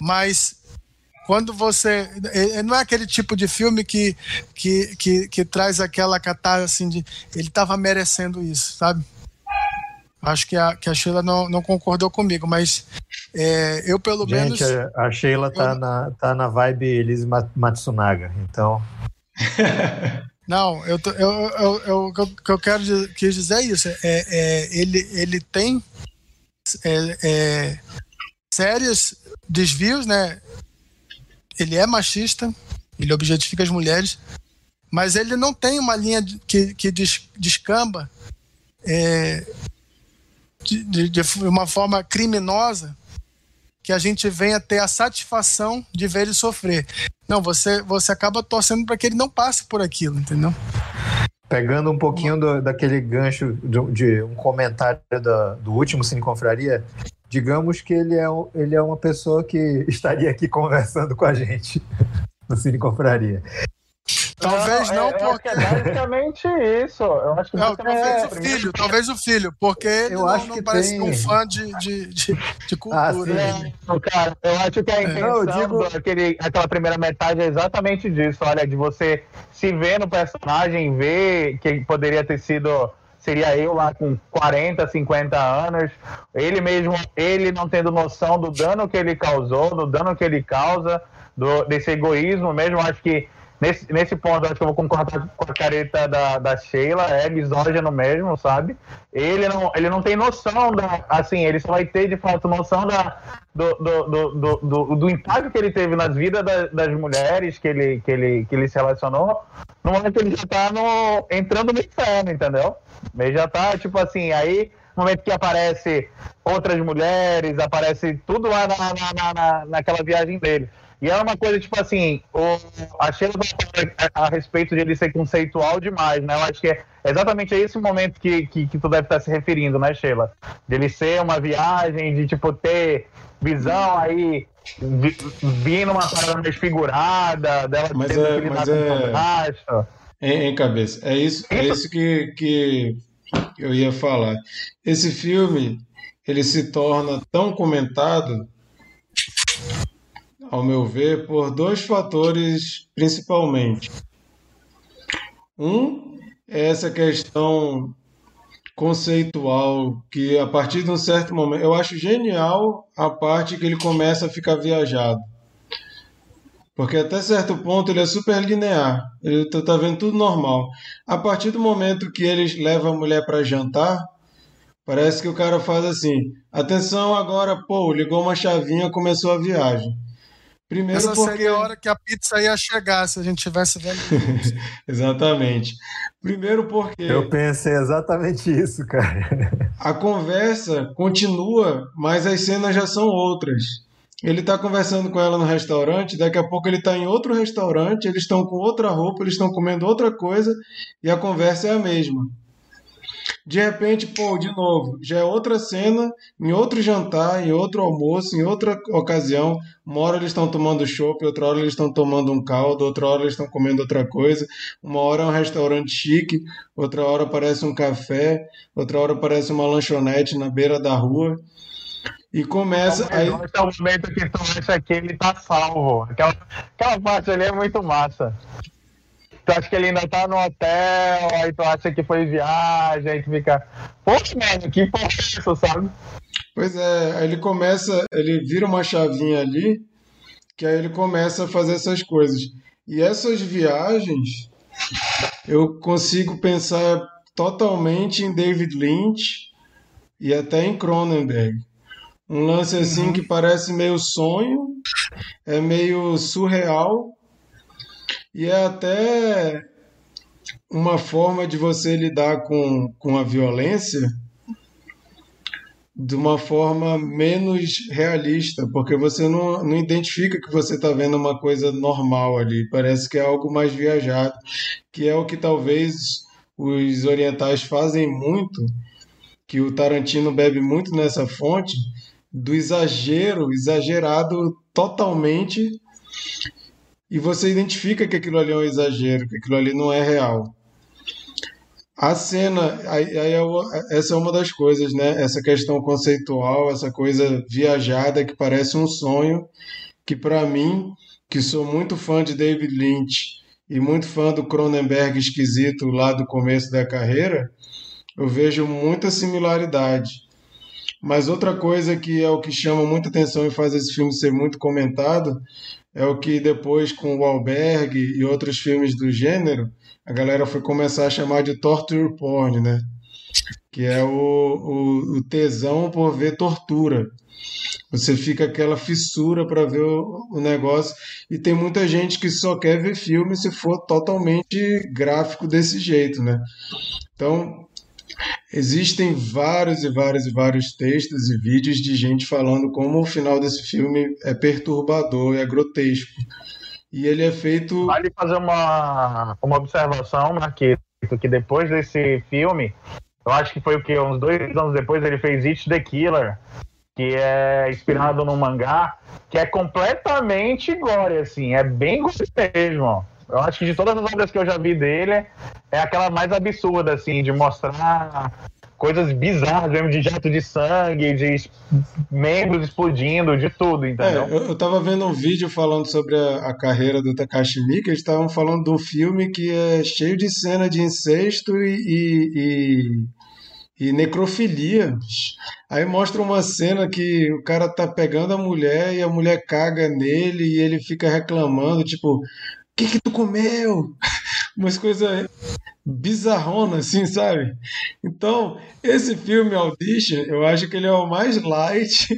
Mas quando você é, não é aquele tipo de filme que que, que, que traz aquela catarse assim de ele estava merecendo isso, sabe? Acho que a, que a Sheila não, não concordou comigo, mas é, eu pelo Gente, menos. A, Sheila tá, eu... na, tá na vibe Elise Matsunaga, então. [laughs] Não, eu, tô, eu, eu, eu, o que eu quero quis dizer é isso. É, é, ele, ele tem é, é, sérios desvios, né? Ele é machista, ele objetifica as mulheres, mas ele não tem uma linha que, que descamba é, de, de, uma forma criminosa que a gente venha ter a satisfação de ver ele sofrer. Não, você, você acaba torcendo para que ele não passe por aquilo, entendeu? Pegando um pouquinho do, daquele gancho de, de um comentário do, do último Cine Confraria, digamos que ele é, ele é uma pessoa que [laughs] estaria aqui conversando com a gente [laughs] no Cine Confraria. Talvez não, não porque. é basicamente isso. Eu acho que não, talvez é... o filho, talvez o filho, porque ele eu não, acho não parece tem... um fã de, de, de, de ah, cultura. Ah, cara, eu acho que a intenção é. digo... daquele, aquela primeira metade é exatamente disso, olha, de você se ver no personagem, ver que poderia ter sido seria eu lá com 40, 50 anos, ele mesmo, ele não tendo noção do dano que ele causou, do dano que ele causa, do, desse egoísmo mesmo, acho que Nesse, nesse ponto, acho que eu vou concordar com a careta da, da Sheila, é misógino mesmo, sabe? Ele não, ele não tem noção da. Assim, ele só vai ter de fato noção da, do, do, do, do, do impacto que ele teve nas vidas das, das mulheres que ele, que, ele, que ele se relacionou, no momento que ele já tá no, entrando no inferno, entendeu? Ele já tá, tipo assim, aí no momento que aparece outras mulheres, aparece tudo lá na, na, na, naquela viagem dele. E é uma coisa, tipo assim, o, a Sheila a, a respeito de ele ser conceitual demais, né? Eu acho que é exatamente esse momento que, que, que tu deve estar se referindo, né, Sheila? De ele ser uma viagem, de, tipo, ter visão aí vindo uma parada mais figurada, dela mas ter é, mas é... Em, em, cabeça. É isso, é isso que, que eu ia falar. Esse filme, ele se torna tão comentado ao meu ver, por dois fatores principalmente. Um é essa questão conceitual que a partir de um certo momento eu acho genial a parte que ele começa a ficar viajado. Porque até certo ponto ele é super linear ele tá, tá vendo tudo normal. A partir do momento que eles levam a mulher para jantar parece que o cara faz assim atenção agora pô ligou uma chavinha começou a viagem Primeiro Essa porque... seria a hora que a pizza ia chegar, se a gente tivesse vendo. [laughs] exatamente. Primeiro porque... Eu pensei exatamente isso, cara. a conversa continua, mas as cenas já são outras. Ele está conversando com ela no restaurante, daqui a pouco ele está em outro restaurante, eles estão com outra roupa, eles estão comendo outra coisa e a conversa é a mesma. De repente, pô, de novo, já é outra cena, em outro jantar, em outro almoço, em outra ocasião. Uma hora eles estão tomando chopp, outra hora eles estão tomando um caldo, outra hora eles estão comendo outra coisa. Uma hora é um restaurante chique, outra hora parece um café, outra hora parece uma lanchonete na beira da rua. E começa. Aí... É o momento que tu acha que ele tá salvo. Aquela, aquela parte ali é muito massa tu acha que ele ainda tá no hotel, aí tu acha que foi viagem, aí tu fica, poxa, mano, que porra é isso, sabe? Pois é, aí ele começa, ele vira uma chavinha ali, que aí ele começa a fazer essas coisas. E essas viagens, eu consigo pensar totalmente em David Lynch e até em Cronenberg. Um lance assim uhum. que parece meio sonho, é meio surreal e é até uma forma de você lidar com, com a violência de uma forma menos realista, porque você não, não identifica que você está vendo uma coisa normal ali, parece que é algo mais viajado, que é o que talvez os orientais fazem muito, que o Tarantino bebe muito nessa fonte, do exagero, exagerado totalmente, e você identifica que aquilo ali é um exagero, que aquilo ali não é real. A cena, aí, aí, é essa é uma das coisas, né? Essa questão conceitual, essa coisa viajada que parece um sonho, que para mim, que sou muito fã de David Lynch e muito fã do Cronenberg esquisito lá do começo da carreira, eu vejo muita similaridade. Mas outra coisa que é o que chama muita atenção e faz esse filme ser muito comentado é o que depois com o Alberg e outros filmes do gênero, a galera foi começar a chamar de torture porn, né? Que é o, o, o tesão por ver tortura. Você fica aquela fissura para ver o, o, negócio. E tem muita gente que só quer ver filme se for totalmente gráfico desse jeito, né? Então, existem vários e vários e vários textos e vídeos de gente falando como o final desse filme é perturbador, é grotesco. E ele é feito. Vale fazer uma, uma observação, Marquito, que depois desse filme, eu acho que foi o que? Uns dois anos depois ele fez It the Killer, que é inspirado no mangá, que é completamente gore, assim, é bem gore mesmo. Eu acho que de todas as obras que eu já vi dele, é aquela mais absurda, assim, de mostrar coisas bizarras mesmo, de jato de sangue, de membros explodindo, de tudo, entendeu? É, eu, eu tava vendo um vídeo falando sobre a, a carreira do Takashi Miike, eles estavam falando do filme que é cheio de cena de incesto e, e, e, e necrofilia. Aí mostra uma cena que o cara tá pegando a mulher e a mulher caga nele e ele fica reclamando, tipo, que que tu comeu? Umas coisas bizarrona, assim, sabe? Então, esse filme Audition, eu acho que ele é o mais light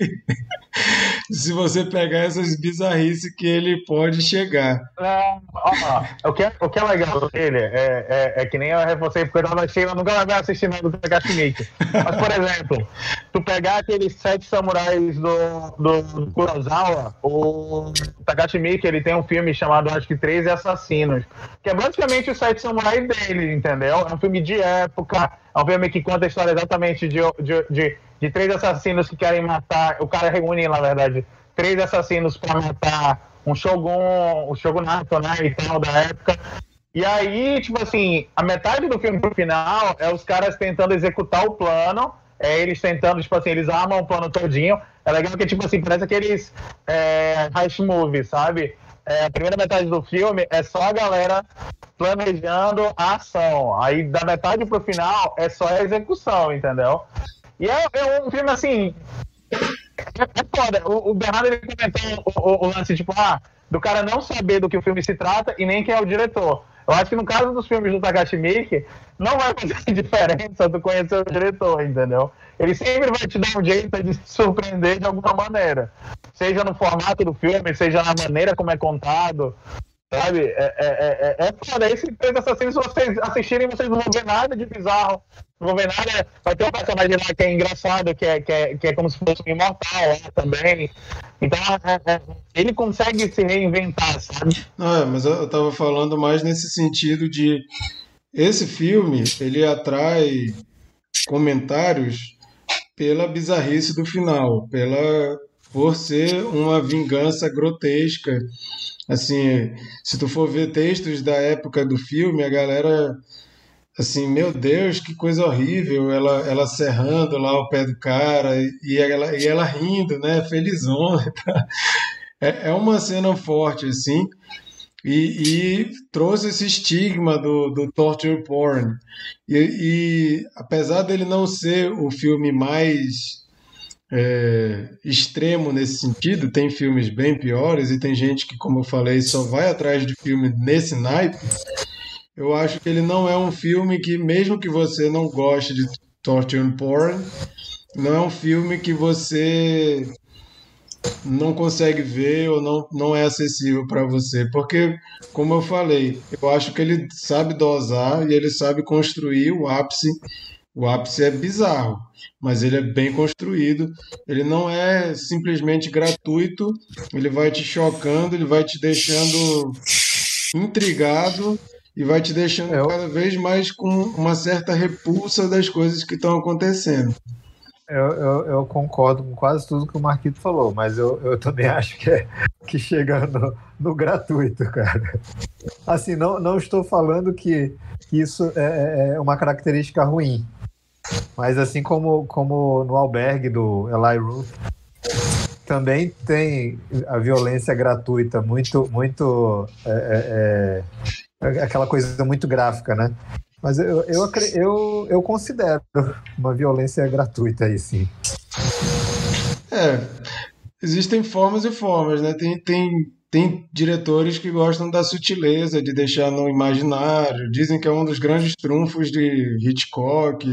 [laughs] se você pegar essas bizarrices que ele pode chegar. É, ó, o, que é, o que é legal dele é, é, é, que nem eu reforcei, porque eu não achei, eu nunca vai assistir nada do Takashi Miike. Mas, por exemplo, tu pegar aqueles sete samurais do, do, Kurosawa, o Takashi Miike, ele tem um filme chamado, acho que, Treze Assassinos, que é basicamente os sete samurais dele, entendeu? É um filme de época, é um filme que conta a história exatamente de, de, de, de três assassinos que querem matar. O cara reúne, na verdade, três assassinos para matar um shogun, o shogunato, né, e tal, da época. E aí, tipo assim, a metade do filme pro final é os caras tentando executar o plano, é eles tentando, tipo assim, eles armam o plano todinho. É legal que, tipo assim, parece aqueles é, heist movies, sabe? É, a primeira metade do filme é só a galera planejando a ação. Aí da metade pro final é só a execução, entendeu? E é, é um filme assim. É, é foda. O, o Bernardo ele comentou o, o, o, lance, tipo, ah, do cara não saber do que o filme se trata e nem quem é o diretor. Eu acho que no caso dos filmes do Takashi Miike, não vai fazer [laughs] diferença tu conhecer o diretor, entendeu? Ele sempre vai te dar um jeito de se surpreender de alguma maneira. Seja no formato do filme, seja na maneira como é contado. Sabe? É, é, é, é foda. Esse Três Assassinos, se vocês assistirem, vocês não vão ver nada de bizarro. Não vão ver nada. Vai ter um personagem lá que é engraçado, que é, que é, que é como se fosse um imortal lá também. Então, é, é, ele consegue se reinventar, sabe? É, mas eu tava falando mais nesse sentido de. Esse filme, ele atrai comentários pela bizarrice do final, pela por ser uma vingança grotesca Assim, se tu for ver textos da época do filme, a galera assim, meu Deus, que coisa horrível, ela, ela serrando lá o pé do cara e ela, e ela rindo, né, felizona. Tá? É, é uma cena forte, assim, e, e trouxe esse estigma do, do torture porn. E, e apesar dele não ser o filme mais é, extremo nesse sentido, tem filmes bem piores e tem gente que, como eu falei, só vai atrás de filme nesse naipe. eu acho que ele não é um filme que, mesmo que você não goste de torture and porn, não é um filme que você não consegue ver ou não, não é acessível para você. Porque, como eu falei, eu acho que ele sabe dosar e ele sabe construir o ápice. O ápice é bizarro, mas ele é bem construído. Ele não é simplesmente gratuito, ele vai te chocando, ele vai te deixando intrigado e vai te deixando eu... cada vez mais com uma certa repulsa das coisas que estão acontecendo. Eu, eu, eu, concordo com quase tudo que o Marquito falou, mas eu, eu também [laughs] acho que, é, que chega no, no gratuito, cara. Assim, não, não estou falando que, que isso é, é, é uma característica ruim, mas assim como, como no albergue do Eli Roth, também tem a violência gratuita muito, muito é, é, é aquela coisa muito gráfica, né? Mas eu, eu, eu, eu considero uma violência gratuita aí, sim. É, existem formas e formas, né? Tem, tem, tem diretores que gostam da sutileza, de deixar no imaginário. Dizem que é um dos grandes trunfos de Hitchcock,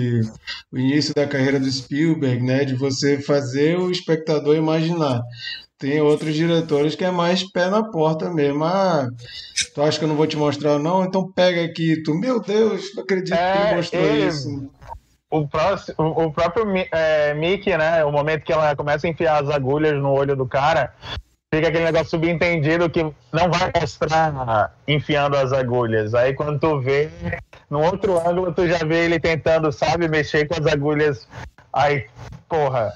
o início da carreira do Spielberg, né? De você fazer o espectador imaginar. Tem outros diretores que é mais pé na porta mesmo. Ah, tu acha que eu não vou te mostrar, não? Então pega aqui. Tu, meu Deus, não acredito é, que ele mostrou ele, isso. O, próximo, o próprio é, Mickey, né? O momento que ela começa a enfiar as agulhas no olho do cara, fica aquele negócio subentendido que não vai mostrar enfiando as agulhas. Aí quando tu vê, no outro ângulo, tu já vê ele tentando, sabe, mexer com as agulhas. Aí, porra,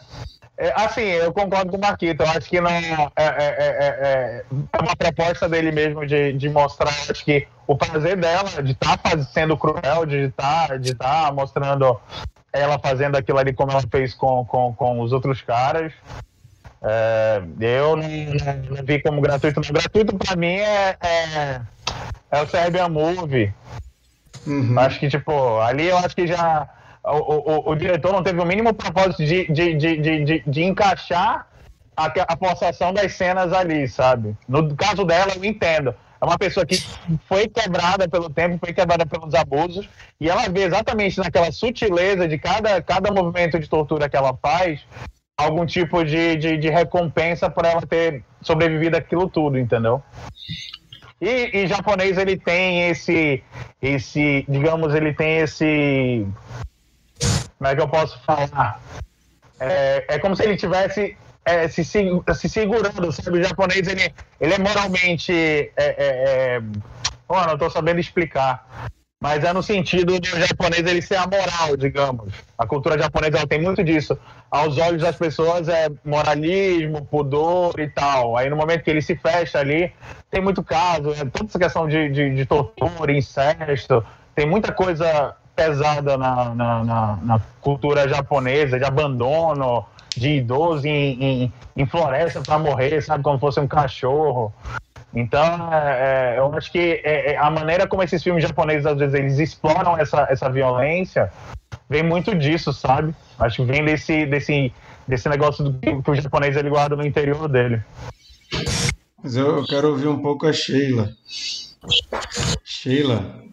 é, assim, eu concordo com o Marquito. Eu acho que não é, é, é, é, uma proposta dele mesmo de, de mostrar acho que o prazer dela de estar tá sendo cruel, de estar de tá mostrando ela fazendo aquilo ali como ela fez com, com, com os outros caras. Eu não, não, não, vi como gratuito. Não. Gratuito para mim é, é, é o Serbian Movie. Uhum. Acho que, tipo, ali eu acho que já o, o, o, diretor não teve o mínimo propósito de, de, de, de, de encaixar a, a postação das cenas ali, sabe? No caso dela, eu entendo. É uma pessoa que foi quebrada pelo tempo, foi quebrada pelos abusos, e ela vê exatamente naquela sutileza de cada, cada movimento de tortura que ela faz, algum tipo de, de, de recompensa por ela ter sobrevivido aquilo tudo, entendeu? E, e japonês ele tem esse, esse, digamos, ele tem esse como é que eu posso falar? É, é como se ele tivesse é, se, se segurando, sabe? O japonês, ele, ele é moralmente... É, é, é... Oh, não estou sabendo explicar. Mas é no sentido do japonês ele ser amoral, digamos. A cultura japonesa ela tem muito disso. Aos olhos das pessoas é moralismo, pudor e tal. Aí no momento que ele se fecha ali, tem muito caso, é toda essa questão de, de, de tortura, incesto, tem muita coisa pesada na, na, na, na cultura japonesa, de abandono, de idoso em, em, em floresta para morrer, sabe, como fosse um cachorro. Então, é, é, eu acho que é, é, a maneira como esses filmes japoneses, às vezes, eles exploram essa, essa violência, vem muito disso, sabe? Acho que vem desse, desse, desse negócio do que o japonês ele guarda no interior dele. Mas eu, eu quero ouvir um pouco a Sheila. Sheila,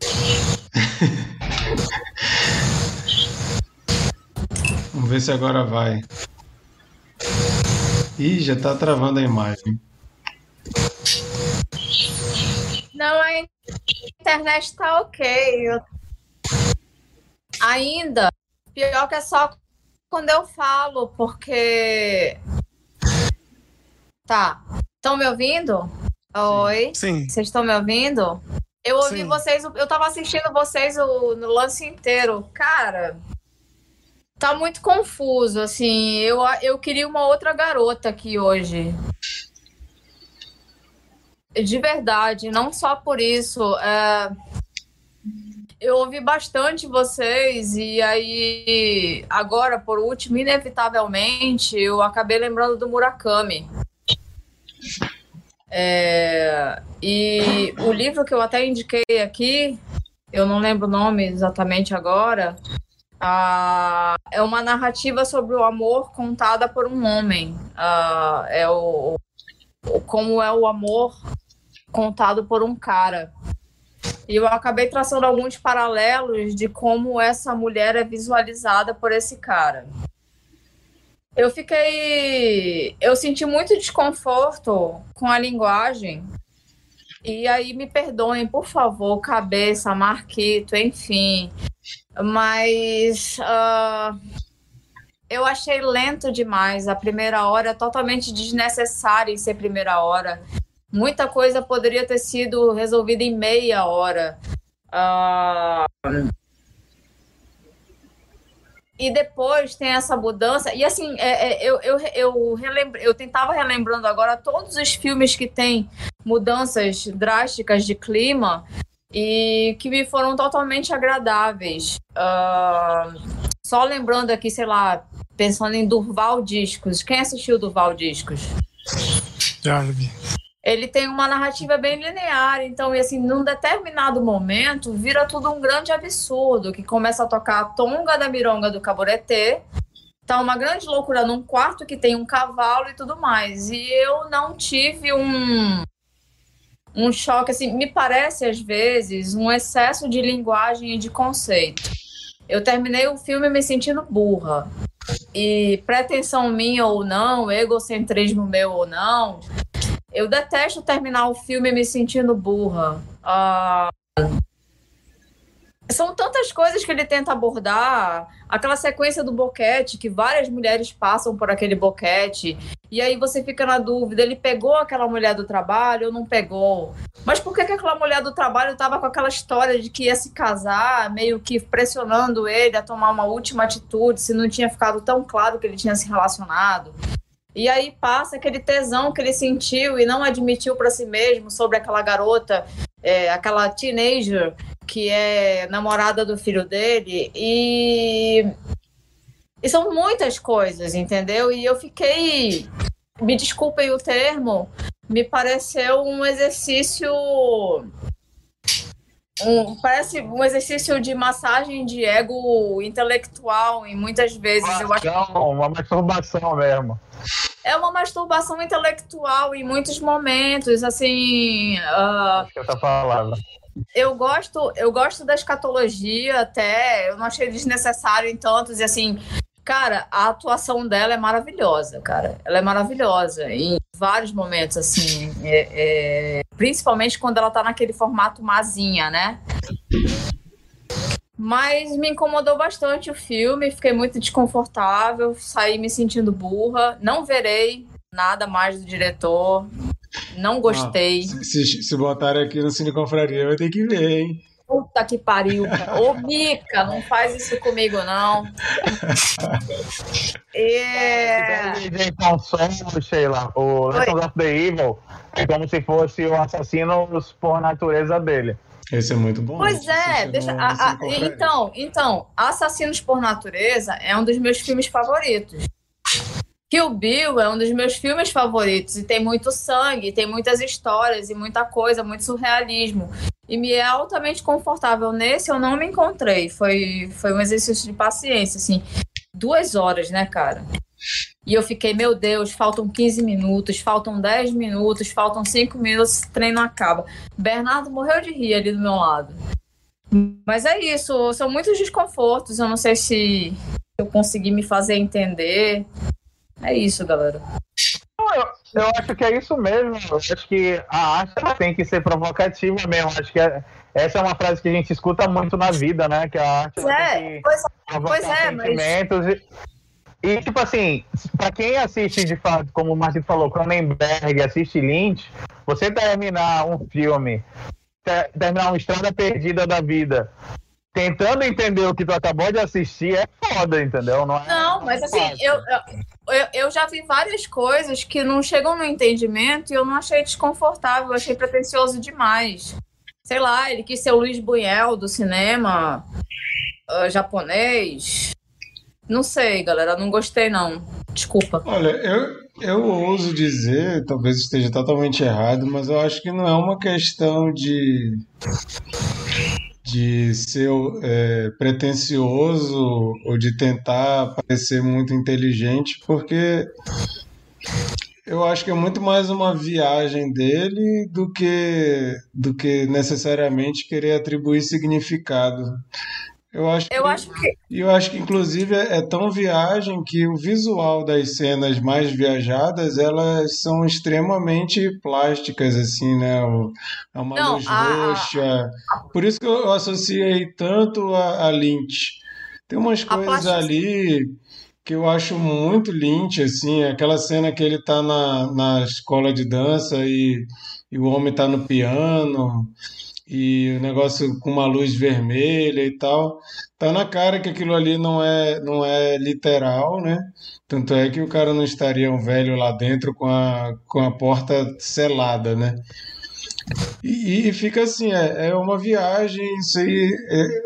[laughs] Vamos ver se agora vai. Ih, já tá travando a imagem. Não, a internet tá ok. Ainda. Pior que é só quando eu falo, porque. Tá. Estão me ouvindo? Oi? Sim. Vocês estão me ouvindo? Eu ouvi Sim. vocês, eu tava assistindo vocês o, no lance inteiro. Cara, tá muito confuso, assim. Eu, eu queria uma outra garota aqui hoje. De verdade, não só por isso. É... Eu ouvi bastante vocês e aí, agora, por último, inevitavelmente, eu acabei lembrando do Murakami. É, e o livro que eu até indiquei aqui, eu não lembro o nome exatamente agora, é uma narrativa sobre o amor contada por um homem. é o, como é o amor contado por um cara. E eu acabei traçando alguns paralelos de como essa mulher é visualizada por esse cara. Eu fiquei. Eu senti muito desconforto com a linguagem. E aí me perdoem, por favor, cabeça, Marquito, enfim. Mas uh, eu achei lento demais. A primeira hora totalmente desnecessária em ser primeira hora. Muita coisa poderia ter sido resolvida em meia hora. Uh, e depois tem essa mudança. E assim, é, é, eu, eu, eu, relembro, eu tentava relembrando agora todos os filmes que tem mudanças drásticas de clima e que me foram totalmente agradáveis. Uh, só lembrando aqui, sei lá, pensando em Durval Discos. Quem assistiu Durval Discos? Já vi ele tem uma narrativa bem linear, então, e assim, num determinado momento, vira tudo um grande absurdo, que começa a tocar a tonga da mironga do caboretê, tá uma grande loucura num quarto que tem um cavalo e tudo mais, e eu não tive um um choque, assim, me parece às vezes um excesso de linguagem e de conceito. Eu terminei o filme me sentindo burra. E pretensão minha ou não, egocentrismo meu ou não, eu detesto terminar o filme me sentindo burra. Uh, são tantas coisas que ele tenta abordar. Aquela sequência do boquete, que várias mulheres passam por aquele boquete. E aí você fica na dúvida: ele pegou aquela mulher do trabalho ou não pegou? Mas por que, que aquela mulher do trabalho estava com aquela história de que ia se casar, meio que pressionando ele a tomar uma última atitude, se não tinha ficado tão claro que ele tinha se relacionado? E aí passa aquele tesão que ele sentiu e não admitiu para si mesmo sobre aquela garota, é, aquela teenager que é namorada do filho dele. E... e são muitas coisas, entendeu? E eu fiquei. Me desculpem o termo, me pareceu um exercício um, parece um exercício de massagem de ego intelectual e muitas vezes eu acho uma masturbação mesmo é uma masturbação intelectual em muitos momentos, assim. Uh, que essa palavra. Eu gosto, eu gosto da escatologia até, eu não achei desnecessário em tantos, e assim, cara, a atuação dela é maravilhosa, cara. Ela é maravilhosa em vários momentos, assim, é, é, principalmente quando ela tá naquele formato mazinha, né? Mas me incomodou bastante o filme, fiquei muito desconfortável, saí me sentindo burra. Não verei nada mais do diretor. Não gostei. Ah, se, se botarem aqui no Cine Confraria, vai ter que ver, hein? Puta que pariu, cara. Ô, Mica, não faz isso comigo, não. [laughs] É. Então, somos, Sheila, o Legends of the Evil é como se fosse o assassino por natureza dele. Esse é muito bom. Pois é, deixa, a, a, então, então, Assassinos por Natureza é um dos meus filmes favoritos. Kill Bill é um dos meus filmes favoritos e tem muito sangue, tem muitas histórias e muita coisa, muito surrealismo. E me é altamente confortável. Nesse eu não me encontrei. Foi, foi um exercício de paciência, assim. Duas horas, né, cara? E eu fiquei, meu Deus, faltam 15 minutos, faltam 10 minutos, faltam 5 minutos, treino acaba. Bernardo morreu de rir ali do meu lado. Mas é isso, são muitos desconfortos, eu não sei se eu consegui me fazer entender. É isso, galera. Eu, eu acho que é isso mesmo. Eu acho que a arte tem que ser provocativa mesmo. Acho que é, essa é uma frase que a gente escuta muito na vida, né? Que a arte é, pois, pois é, sentimentos. Mas... E, tipo assim, para quem assiste de fato, como o Martins falou, Cronenberg, assiste Lynch, você terminar um filme, ter, terminar uma estrada perdida da vida, tentando entender o que tu acabou de assistir, é foda, entendeu? Não, é, não mas assim, eu, eu, eu já vi várias coisas que não chegam no entendimento e eu não achei desconfortável, eu achei pretencioso demais. Sei lá, ele quis ser o Luiz Buñuel do cinema uh, japonês. Não sei, galera, não gostei não. Desculpa. Olha, eu, eu ouso dizer, talvez esteja totalmente errado, mas eu acho que não é uma questão de de ser é, pretencioso ou de tentar parecer muito inteligente, porque eu acho que é muito mais uma viagem dele do que do que necessariamente querer atribuir significado. Eu acho, eu que, acho que. Eu acho que, inclusive, é, é tão viagem que o visual das cenas mais viajadas elas são extremamente plásticas, assim, né? É uma Não, luz a... roxa. Por isso que eu associei tanto a, a Lynch. Tem umas coisas ali que eu acho muito Lynch, assim, aquela cena que ele tá na, na escola de dança e, e o homem tá no piano e o negócio com uma luz vermelha e tal. Tá na cara que aquilo ali não é, não é literal, né? Tanto é que o cara não estaria um velho lá dentro com a, com a porta selada, né? E, e fica assim, é, é uma viagem, isso aí. É,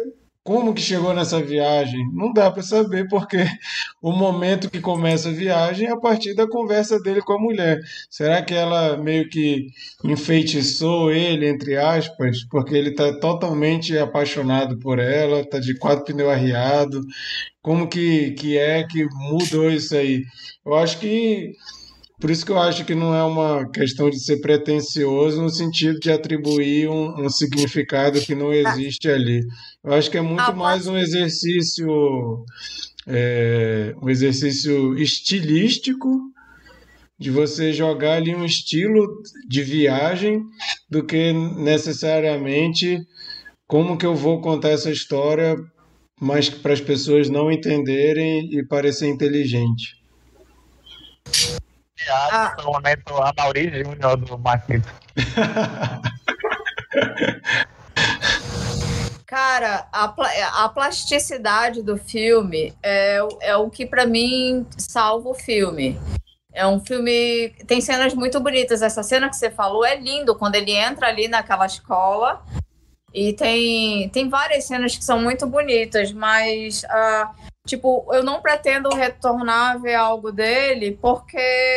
como que chegou nessa viagem? Não dá para saber, porque [laughs] o momento que começa a viagem é a partir da conversa dele com a mulher. Será que ela meio que enfeitiçou ele, entre aspas, porque ele está totalmente apaixonado por ela, está de quatro pneus arriado? Como que, que é que mudou isso aí? Eu acho que por isso que eu acho que não é uma questão de ser pretencioso no sentido de atribuir um, um significado que não existe ali. Eu acho que é muito mais um exercício, é, um exercício estilístico de você jogar ali um estilo de viagem do que necessariamente como que eu vou contar essa história, mas para as pessoas não entenderem e parecer inteligente ah. no momento a Mauri Júnior do Marquito. [laughs] Cara, a, a plasticidade do filme é, é o que para mim salva o filme. É um filme. Tem cenas muito bonitas. Essa cena que você falou é lindo quando ele entra ali naquela escola. E tem, tem várias cenas que são muito bonitas, mas, uh, tipo, eu não pretendo retornar a ver algo dele porque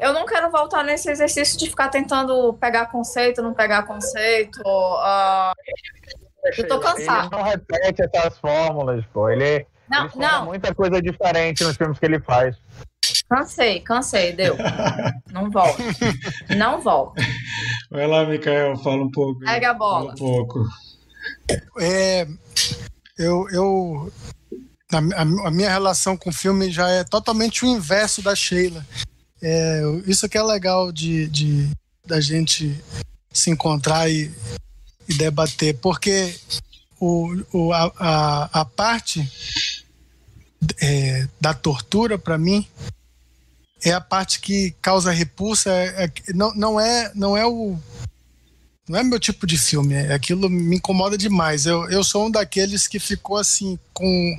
eu não quero voltar nesse exercício de ficar tentando pegar conceito, não pegar conceito. Uh, eu tô cansado. Ele não repete essas fórmulas, pô. Ele, não, ele não. muita coisa diferente nos filmes que ele faz. Cansei, cansei, deu. Não volto. Não volto. Vai lá, Mikael, fala um pouco. Pega a bola. Fala um pouco. É, eu, eu a, a, minha relação com o filme já é totalmente o inverso da Sheila. É, isso que é legal de, de da gente se encontrar e, e debater, porque o, o, a, a, a parte é, da tortura, para mim, é a parte que causa repulsa. É, é, não, não, é, não é o. Não é meu tipo de filme, é, aquilo me incomoda demais. Eu, eu sou um daqueles que ficou assim, com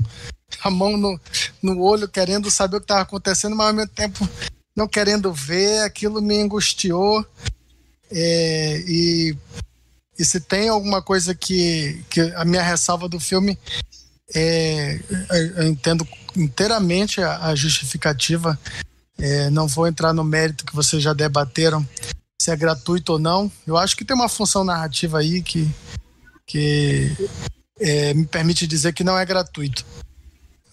a mão no, no olho, querendo saber o que estava acontecendo, mas ao mesmo tempo não querendo ver, aquilo me angustiou. É, e, e se tem alguma coisa que, que a minha ressalva do filme é, eu entendo inteiramente a, a justificativa. É, não vou entrar no mérito que vocês já debateram se é gratuito ou não. Eu acho que tem uma função narrativa aí que, que é, me permite dizer que não é gratuito.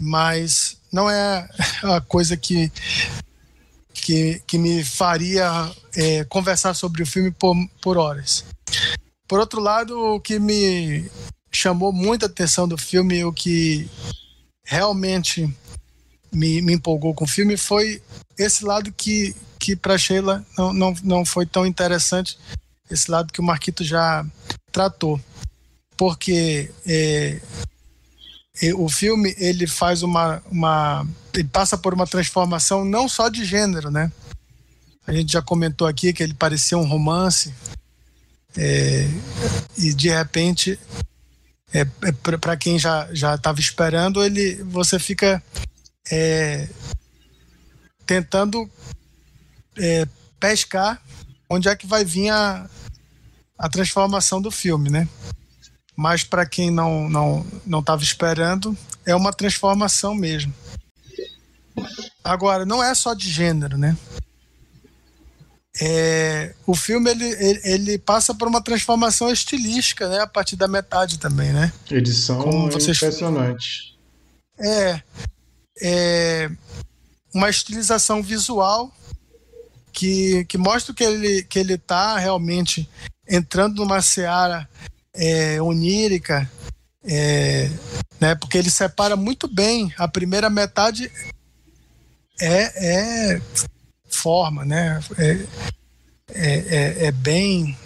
Mas não é a coisa que que, que me faria é, conversar sobre o filme por, por horas. Por outro lado, o que me chamou muita atenção do filme, o que realmente me, me empolgou com o filme foi esse lado que, que para Sheila não, não, não foi tão interessante, esse lado que o Marquito já tratou. Porque é, o filme ele faz uma, uma ele passa por uma transformação não só de gênero, né? A gente já comentou aqui que ele parecia um romance é, e de repente é, é para quem já já estava esperando ele você fica é, tentando é, pescar onde é que vai vir a, a transformação do filme, né? Mas para quem não não não estava esperando é uma transformação mesmo. Agora não é só de gênero, né? É, o filme ele, ele, ele, passa por uma transformação estilística, né? A partir da metade também, né? Edição Como vocês... impressionante. É, é, uma estilização visual que, que mostra que ele que ele está realmente entrando numa seara é, onírica, é, né? Porque ele separa muito bem a primeira metade é, é forma, né? É, é, é, é bem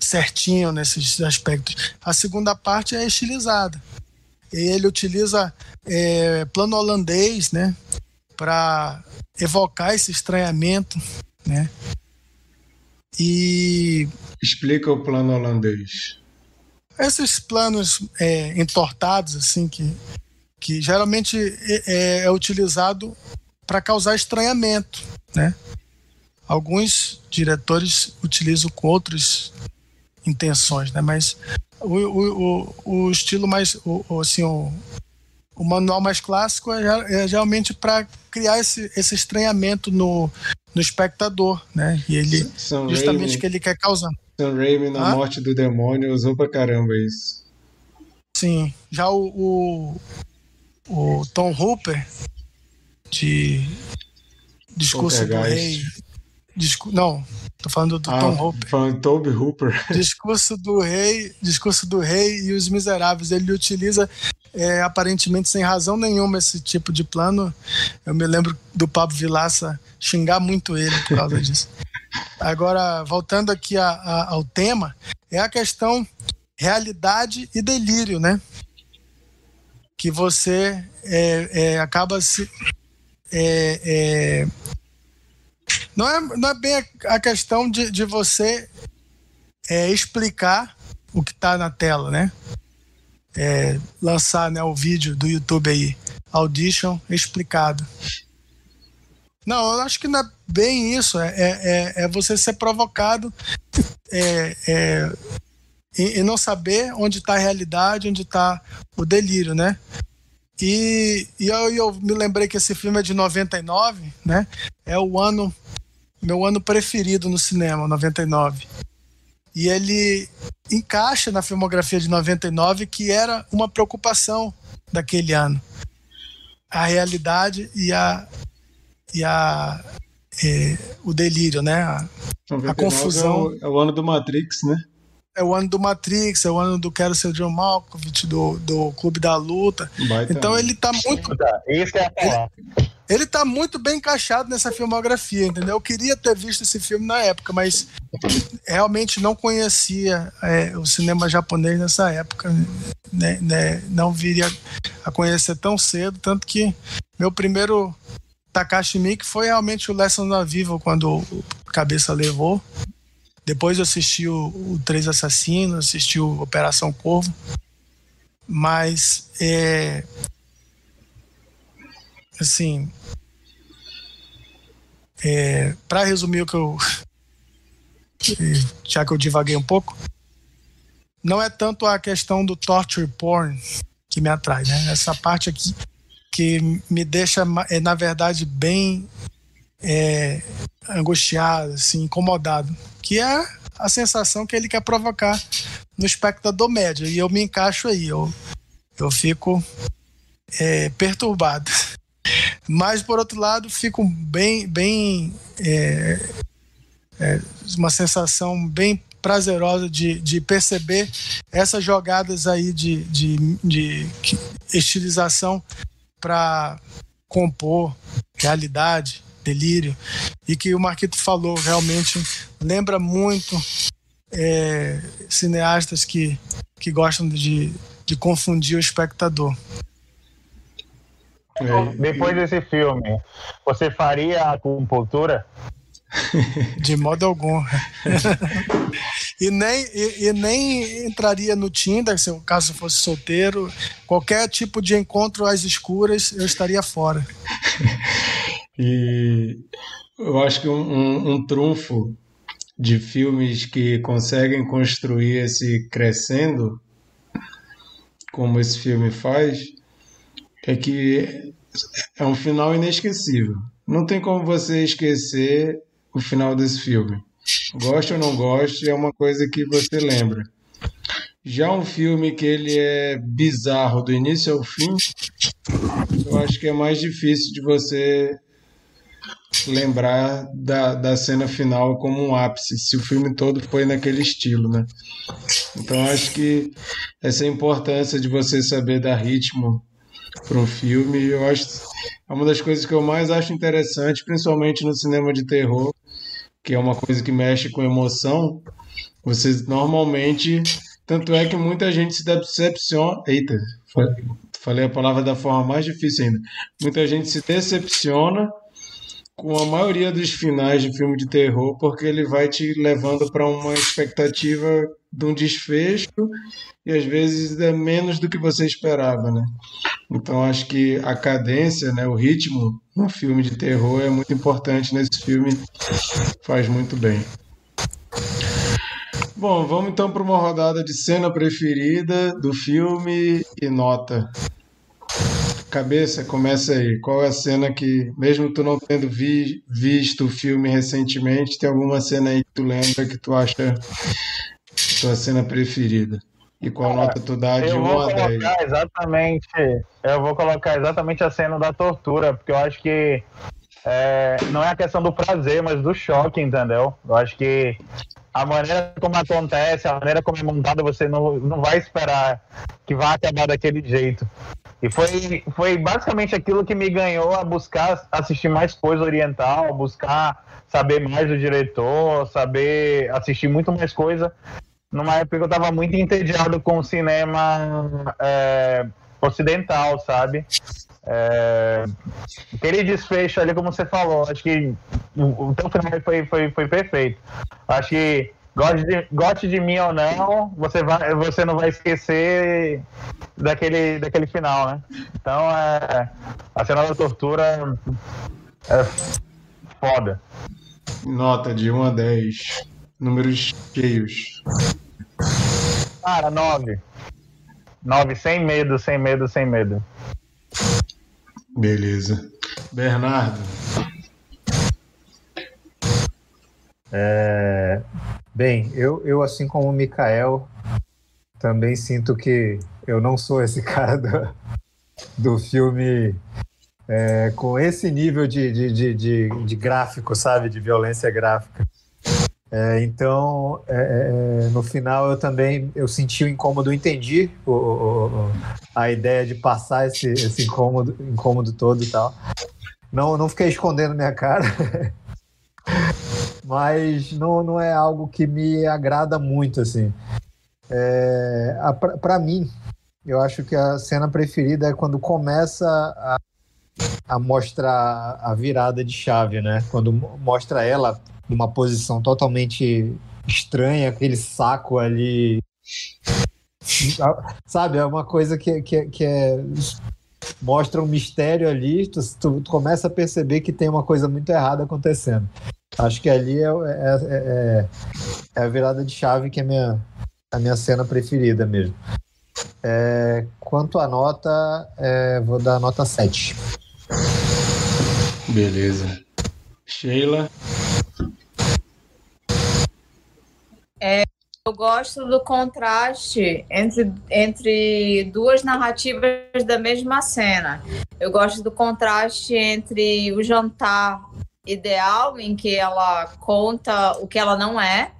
certinho nesses aspectos. A segunda parte é estilizada. Ele utiliza é, plano holandês, né, para evocar esse estranhamento, né? E explica o plano holandês. Esses planos é, entortados, assim, que, que geralmente é, é utilizado para causar estranhamento, né? Alguns diretores utilizam com outras intenções, né? Mas o, o, o, o estilo mais, o, assim, o, o manual mais clássico é, é geralmente para criar esse, esse estranhamento no, no espectador, né? E ele Sam justamente Raimi, que ele quer causar. Sam Raimi na ah? morte do demônio usou pra caramba isso. Sim, já o, o, o Tom Hooper de Discurso do Rei. Discu não, tô falando do ah, Tom Hooper. Falando Toby Hooper. [laughs] Discurso do Rei, Discurso do Rei e os Miseráveis. Ele utiliza é, aparentemente sem razão nenhuma esse tipo de plano. Eu me lembro do Pablo Vilaça xingar muito ele por causa [laughs] disso. Agora, voltando aqui a, a, ao tema, é a questão realidade e delírio, né? Que você é, é, acaba se. É, é, não, é, não é bem a, questão de, de você é, explicar o que está na tela, né? É, lançar né, o vídeo do YouTube aí, Audition explicado. Não, eu acho que não é bem isso. É, é, é, é você ser provocado é, é, e, e, não saber onde está a realidade, onde está o delírio, né? E, e eu, eu, me lembrei que esse filme é de 99, né? É o ano, meu ano preferido no cinema, 99. E ele encaixa na filmografia de 99, que era uma preocupação daquele ano. A realidade e a, e a é, o delírio, né? A, a confusão. É o, é o, ano do Matrix, né? É o ano do Matrix, é o ano do Quero Ser John Malkovich, do, do Clube da Luta. Baita então ele tá muito. Isso é ele, ele tá muito bem encaixado nessa filmografia, entendeu? Eu queria ter visto esse filme na época, mas realmente não conhecia é, o cinema japonês nessa época. Né, né, não viria a conhecer tão cedo, tanto que meu primeiro Takashi Miike foi realmente o Lesson da Viva quando o Cabeça levou. Depois eu assisti o, o Três Assassinos, assisti o Operação Corvo. Mas, é, assim, é, para resumir o que eu. [laughs] Já que eu divaguei um pouco, não é tanto a questão do torture porn que me atrai, né? Essa parte aqui que me deixa, é, na verdade, bem é, angustiado, assim, incomodado, que é a sensação que ele quer provocar no espectador médio. E eu me encaixo aí, eu, eu fico é, perturbado. [laughs] Mas, por outro lado, fico bem, bem é, é, uma sensação bem prazerosa de, de perceber essas jogadas aí de, de, de estilização para compor realidade, delírio, e que o Marquito falou realmente lembra muito é, cineastas que, que gostam de, de confundir o espectador. Depois desse filme, você faria a compultura? De modo algum. [laughs] e, nem, e, e, nem entraria no Tinder, se o caso fosse solteiro. Qualquer tipo de encontro às escuras, eu estaria fora. E eu acho que um, um, um trunfo de filmes que conseguem construir esse crescendo, como esse filme faz, é que é um final inesquecível. Não tem como você esquecer o final desse filme. Goste ou não goste, é uma coisa que você lembra. Já um filme que ele é bizarro do início ao fim, eu acho que é mais difícil de você lembrar da, da cena final como um ápice, se o filme todo foi naquele estilo, né? Então acho que essa importância de você saber dar ritmo para um filme, eu acho é uma das coisas que eu mais acho interessante, principalmente no cinema de terror, que é uma coisa que mexe com emoção. Você normalmente, tanto é que muita gente se decepciona, eita, falei a palavra da forma mais difícil ainda. Muita gente se decepciona com a maioria dos finais de filme de terror, porque ele vai te levando para uma expectativa de um desfecho e às vezes é menos do que você esperava, né? Então acho que a cadência, né, o ritmo no filme de terror é muito importante nesse filme, faz muito bem. Bom, vamos então para uma rodada de cena preferida do filme e nota. Cabeça, começa aí. Qual é a cena que, mesmo tu não tendo vi, visto o filme recentemente, tem alguma cena aí que tu lembra que tu acha tua cena preferida? E qual Cara, nota tu dá de 1 a 10? Exatamente, eu vou colocar exatamente a cena da tortura, porque eu acho que é, não é a questão do prazer, mas do choque, entendeu? Eu acho que a maneira como acontece, a maneira como é montada, você não, não vai esperar que vá acabar daquele jeito. E foi, foi basicamente aquilo que me ganhou a buscar assistir mais coisa oriental, buscar saber mais do diretor, saber assistir muito mais coisa. Numa época que eu estava muito entediado com o cinema é, ocidental, sabe? É, aquele desfecho ali, como você falou, acho que o, o teu final foi, foi, foi perfeito. Acho que Goste de, goste de mim ou não, você, vai, você não vai esquecer daquele, daquele final, né? Então, é, a cena da tortura é foda. Nota de 1 a 10. Números cheios. Cara, 9. 9, sem medo, sem medo, sem medo. Beleza. Bernardo. É, Bem, eu, eu assim como o Mikael, também sinto que eu não sou esse [laughs] cara do, do filme é, com esse nível de, de, de, de, de gráfico, sabe? De violência gráfica. É, então, é, é, no final eu também eu senti o incômodo, entendi o, o, a ideia de passar esse, esse incômodo, incômodo todo e tal. Não, não fiquei escondendo minha cara. [laughs] mas não, não é algo que me agrada muito, assim. É, para mim, eu acho que a cena preferida é quando começa a, a mostrar a virada de chave, né? Quando mostra ela numa posição totalmente estranha, aquele saco ali. [laughs] Sabe, é uma coisa que, que, que é mostra um mistério ali, tu, tu, começa a perceber que tem uma coisa muito errada acontecendo. Acho que ali é, é, é, é, a virada de chave que é a minha, a minha cena preferida mesmo. É, quanto à nota, é, vou dar nota 7. Beleza. Sheila? É, eu gosto do contraste entre, entre duas narrativas da mesma cena. Eu gosto do contraste entre o jantar ideal em que ela conta o que ela não é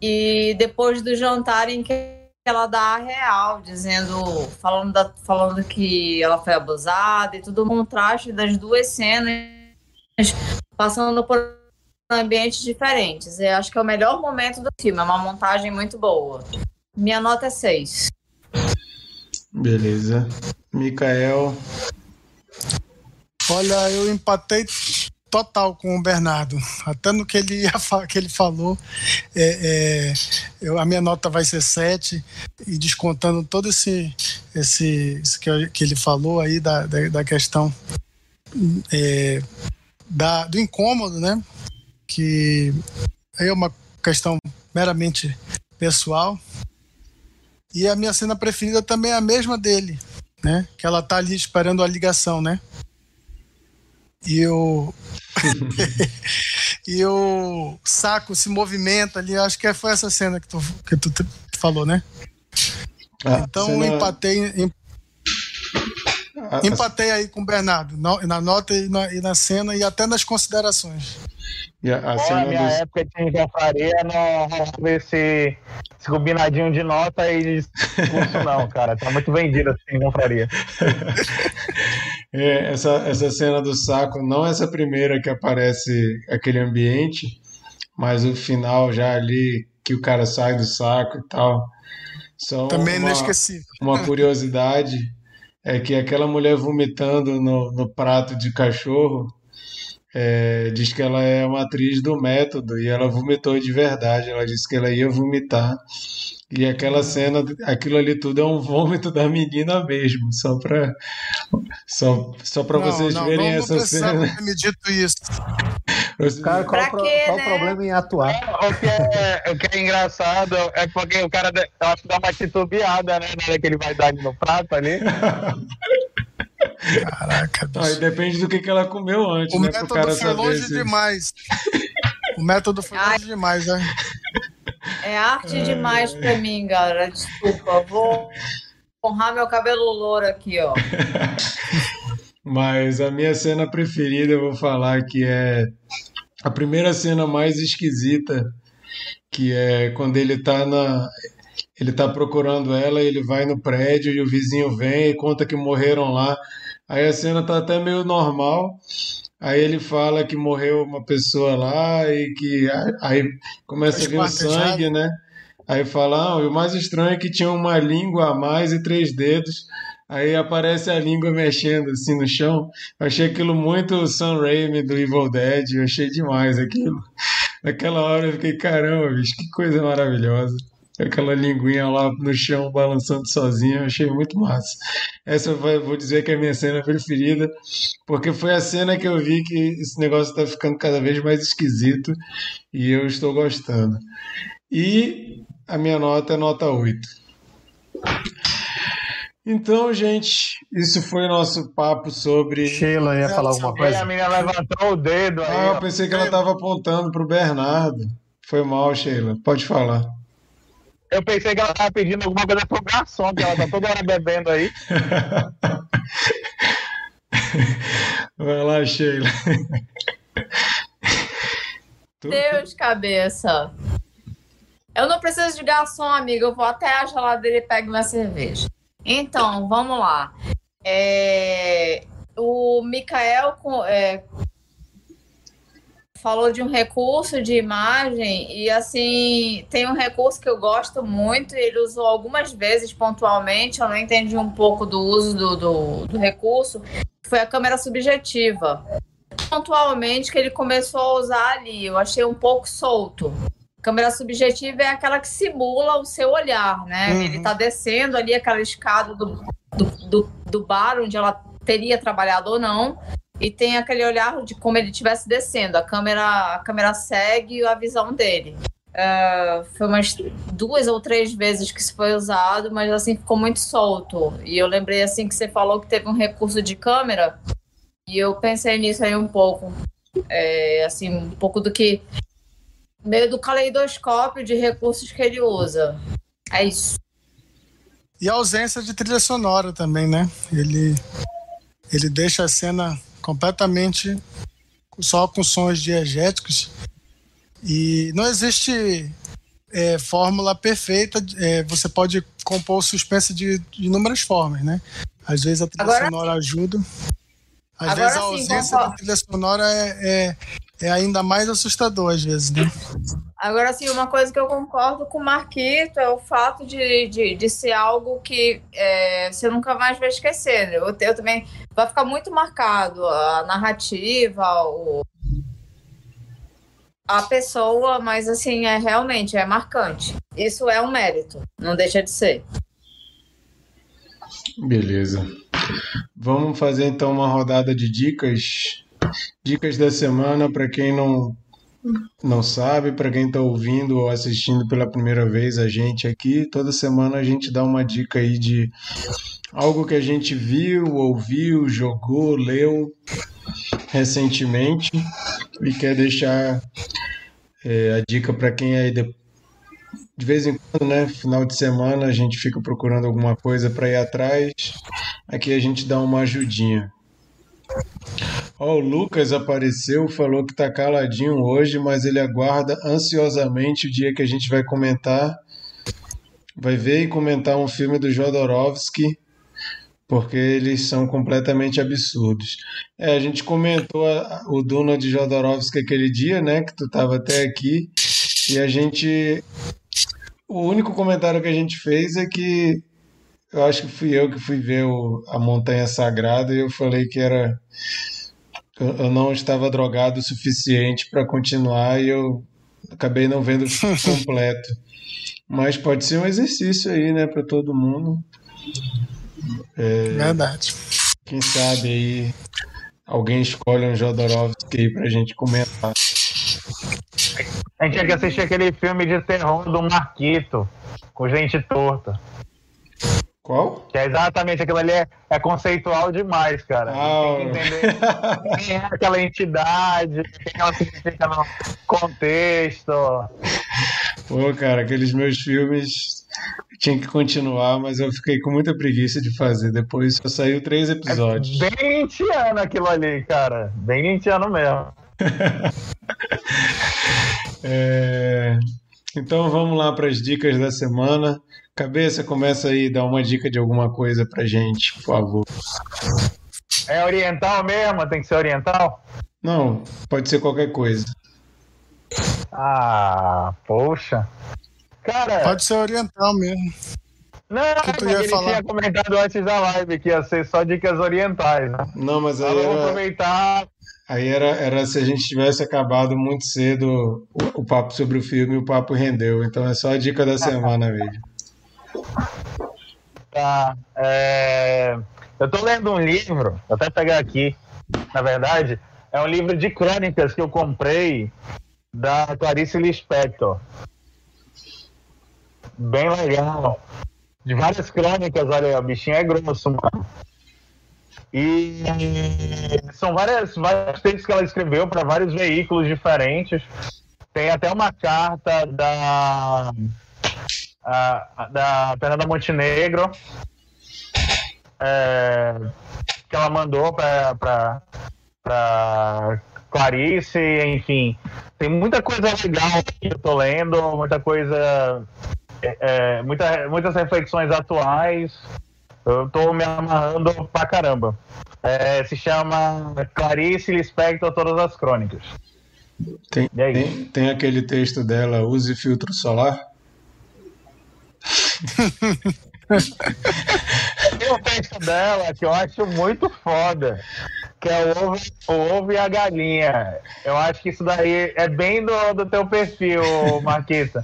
e depois do jantar em que ela dá a real, dizendo, falando, da, falando que ela foi abusada e tudo o contraste das duas cenas passando por ambientes diferentes. Eu acho que é o melhor momento do filme, é uma montagem muito boa. Minha nota é 6. Beleza. Mikael. Olha, eu empatei total com o Bernardo. Até no que ele, [laughs] que ele falou, é, é, eu, a minha nota vai ser 7, e descontando todo esse, esse, que, que, ele falou aí da, da, da questão é, da, do incômodo, né? Que é uma questão meramente pessoal. E a minha cena preferida também é a mesma dele, né? Que ela tá ali esperando a ligação, né? E o, [laughs] e o saco se movimenta ali. Acho que foi essa cena que tu, que tu, falou, né? Ah, então cena... empatei. Em... a, Empatei aí com o Bernardo, na nota e na, e na cena e até nas considerações. E a, a cena minha dos... época de engenharia não rolava esse, esse combinadinho de nota e de discurso, não, cara. Tá muito vendido assim, confraria. [laughs] é, essa, essa cena do saco, não essa primeira que aparece aquele ambiente, mas o final já ali que o cara sai do saco e tal. Só Também uma, inesquecível. Uma curiosidade é que aquela mulher vomitando no, no prato de cachorro é, diz que ela é uma atriz do método e ela vomitou de verdade. Ela disse que ela ia vomitar. E aquela cena, aquilo ali tudo é um vômito da menina mesmo, só para só, só para vocês não, verem não, essa cena. Me dito isso. Cara, qual, pro, quê, qual né? o problema em atuar? O que, é, o que é engraçado é porque o cara acho que dá uma titubeada, né? Na hora que ele vai dar no prato ali. Caraca, bicho. Aí depende do que, que ela comeu antes, o né? método cara foi longe se... demais. O método foi Ai. longe demais, né? É arte demais pra mim, galera. Desculpa, vou honrar meu cabelo louro aqui, ó. [laughs] Mas a minha cena preferida, eu vou falar que é a primeira cena mais esquisita, que é quando ele tá na ele tá procurando ela, ele vai no prédio e o vizinho vem e conta que morreram lá. Aí a cena tá até meio normal. Aí ele fala que morreu uma pessoa lá e que aí começa a vir o sangue, né? Aí fala, ah, o mais estranho é que tinha uma língua a mais e três dedos. Aí aparece a língua mexendo assim no chão. Eu achei aquilo muito Sam Raimi do Evil Dead. Eu achei demais aquilo. Naquela hora eu fiquei, caramba, bicho, que coisa maravilhosa aquela linguinha lá no chão balançando sozinha, eu achei muito massa. Essa eu vou dizer que é a minha cena preferida, porque foi a cena que eu vi que esse negócio está ficando cada vez mais esquisito e eu estou gostando. E a minha nota é nota 8. Então, gente, isso foi o nosso papo sobre. Sheila ia falar alguma coisa? A menina levantou o dedo aí. Ah, eu pensei que ela estava apontando para o Bernardo. Foi mal, Sheila. Pode falar. Eu pensei que ela estava pedindo alguma coisa pro garçom, que ela tá toda hora bebendo aí. [laughs] Vai lá, Sheila. Deus, cabeça. Eu não preciso de garçom, amigo. Eu vou até a geladeira e pego minha cerveja. Então, vamos lá. É... O Mikael é, falou de um recurso de imagem e assim tem um recurso que eu gosto muito ele usou algumas vezes pontualmente eu não entendi um pouco do uso do, do, do recurso foi a câmera subjetiva. Pontualmente que ele começou a usar ali eu achei um pouco solto. Câmera subjetiva é aquela que simula o seu olhar né? Uhum. ele está descendo ali aquela escada do, do, do, do bar onde ela teria trabalhado ou não e tem aquele olhar de como ele estivesse descendo. A câmera, a câmera segue a visão dele. Uh, foi umas duas ou três vezes que isso foi usado, mas assim ficou muito solto. E eu lembrei assim que você falou que teve um recurso de câmera, e eu pensei nisso aí um pouco. É, assim, um pouco do que. meio do caleidoscópio de recursos que ele usa. É isso. E a ausência de trilha sonora também, né? Ele, ele deixa a cena completamente só com sons diegéticos e não existe é, fórmula perfeita. É, você pode compor o suspense de, de inúmeras formas, né? Às vezes a trilha Agora, sonora ajuda. Às Agora, vezes a ausência sim, da trilha sonora é, é, é, ainda mais assustador, às vezes, né? Agora, sim, uma coisa que eu concordo com o Marquito é o fato de, de, de ser algo que é, você nunca mais vai esquecer. Né? Eu, eu também vai ficar muito marcado a narrativa, o, a pessoa, mas assim, é realmente é marcante. Isso é um mérito, não deixa de ser. Beleza. Vamos fazer então uma rodada de dicas. Dicas da semana para quem não não sabe, para quem está ouvindo ou assistindo pela primeira vez a gente aqui, toda semana a gente dá uma dica aí de algo que a gente viu, ouviu, jogou, leu recentemente e quer deixar é, a dica para quem aí de, de vez em quando, né, final de semana a gente fica procurando alguma coisa para ir atrás aqui a gente dá uma ajudinha. Ó, o Lucas apareceu, falou que tá caladinho hoje, mas ele aguarda ansiosamente o dia que a gente vai comentar. Vai ver e comentar um filme do Jodorowsky, porque eles são completamente absurdos. É, a gente comentou a, o Duna de Jodorowsky aquele dia, né, que tu tava até aqui, e a gente o único comentário que a gente fez é que eu acho que fui eu que fui ver o, a Montanha Sagrada e eu falei que era. Eu, eu não estava drogado o suficiente para continuar e eu acabei não vendo [laughs] completo. Mas pode ser um exercício aí, né, para todo mundo. É, Verdade. Quem sabe aí alguém escolhe um Jodorowsky aí pra gente comentar. A gente tinha que assistir aquele filme de terror do Marquito, com gente torta. Qual? Que é exatamente aquilo ali, é, é conceitual demais, cara. Ah, Tem que entender [laughs] quem é aquela entidade, o que ela significa no contexto. Pô, cara, aqueles meus filmes tinha que continuar, mas eu fiquei com muita preguiça de fazer. Depois só saiu três episódios. É bem lintiano aquilo ali, cara. Bem lintiano mesmo. [laughs] É, Então vamos lá para as dicas da semana. Cabeça, começa aí, dá uma dica de alguma coisa pra gente, por favor. É oriental mesmo? Tem que ser oriental? Não, pode ser qualquer coisa. Ah, poxa. Cara, Pode ser oriental mesmo. não, que tu mas ia ele falar? tinha comentado antes da live que ia ser só dicas orientais, né? Não, mas aí Vamos era, aproveitar. aí era, era se a gente tivesse acabado muito cedo o, o papo sobre o filme, o papo rendeu. Então é só a dica da [laughs] semana mesmo. Tá, é, Eu tô lendo um livro, vou até pegar aqui. Na verdade, é um livro de crônicas que eu comprei da Clarice Lispector. Bem legal. De várias crônicas, olha, o bichinho é grosso, mano. E são várias, vários textos que ela escreveu para vários veículos diferentes. Tem até uma carta da a- da Fernanda Montenegro é, que ela mandou para Clarice, enfim. Tem muita coisa legal que eu tô lendo, muita coisa. é, é, muita, muitas reflexões atuais. Eu tô me amarrando pra caramba. É, se chama Clarice Lispector Todas as Crônicas. Tem, tem, tem aquele texto dela, use filtro solar. Tem um texto dela que eu acho muito foda, que é o ovo, o ovo e a galinha. Eu acho que isso daí é bem do, do teu perfil, [laughs] Marquita.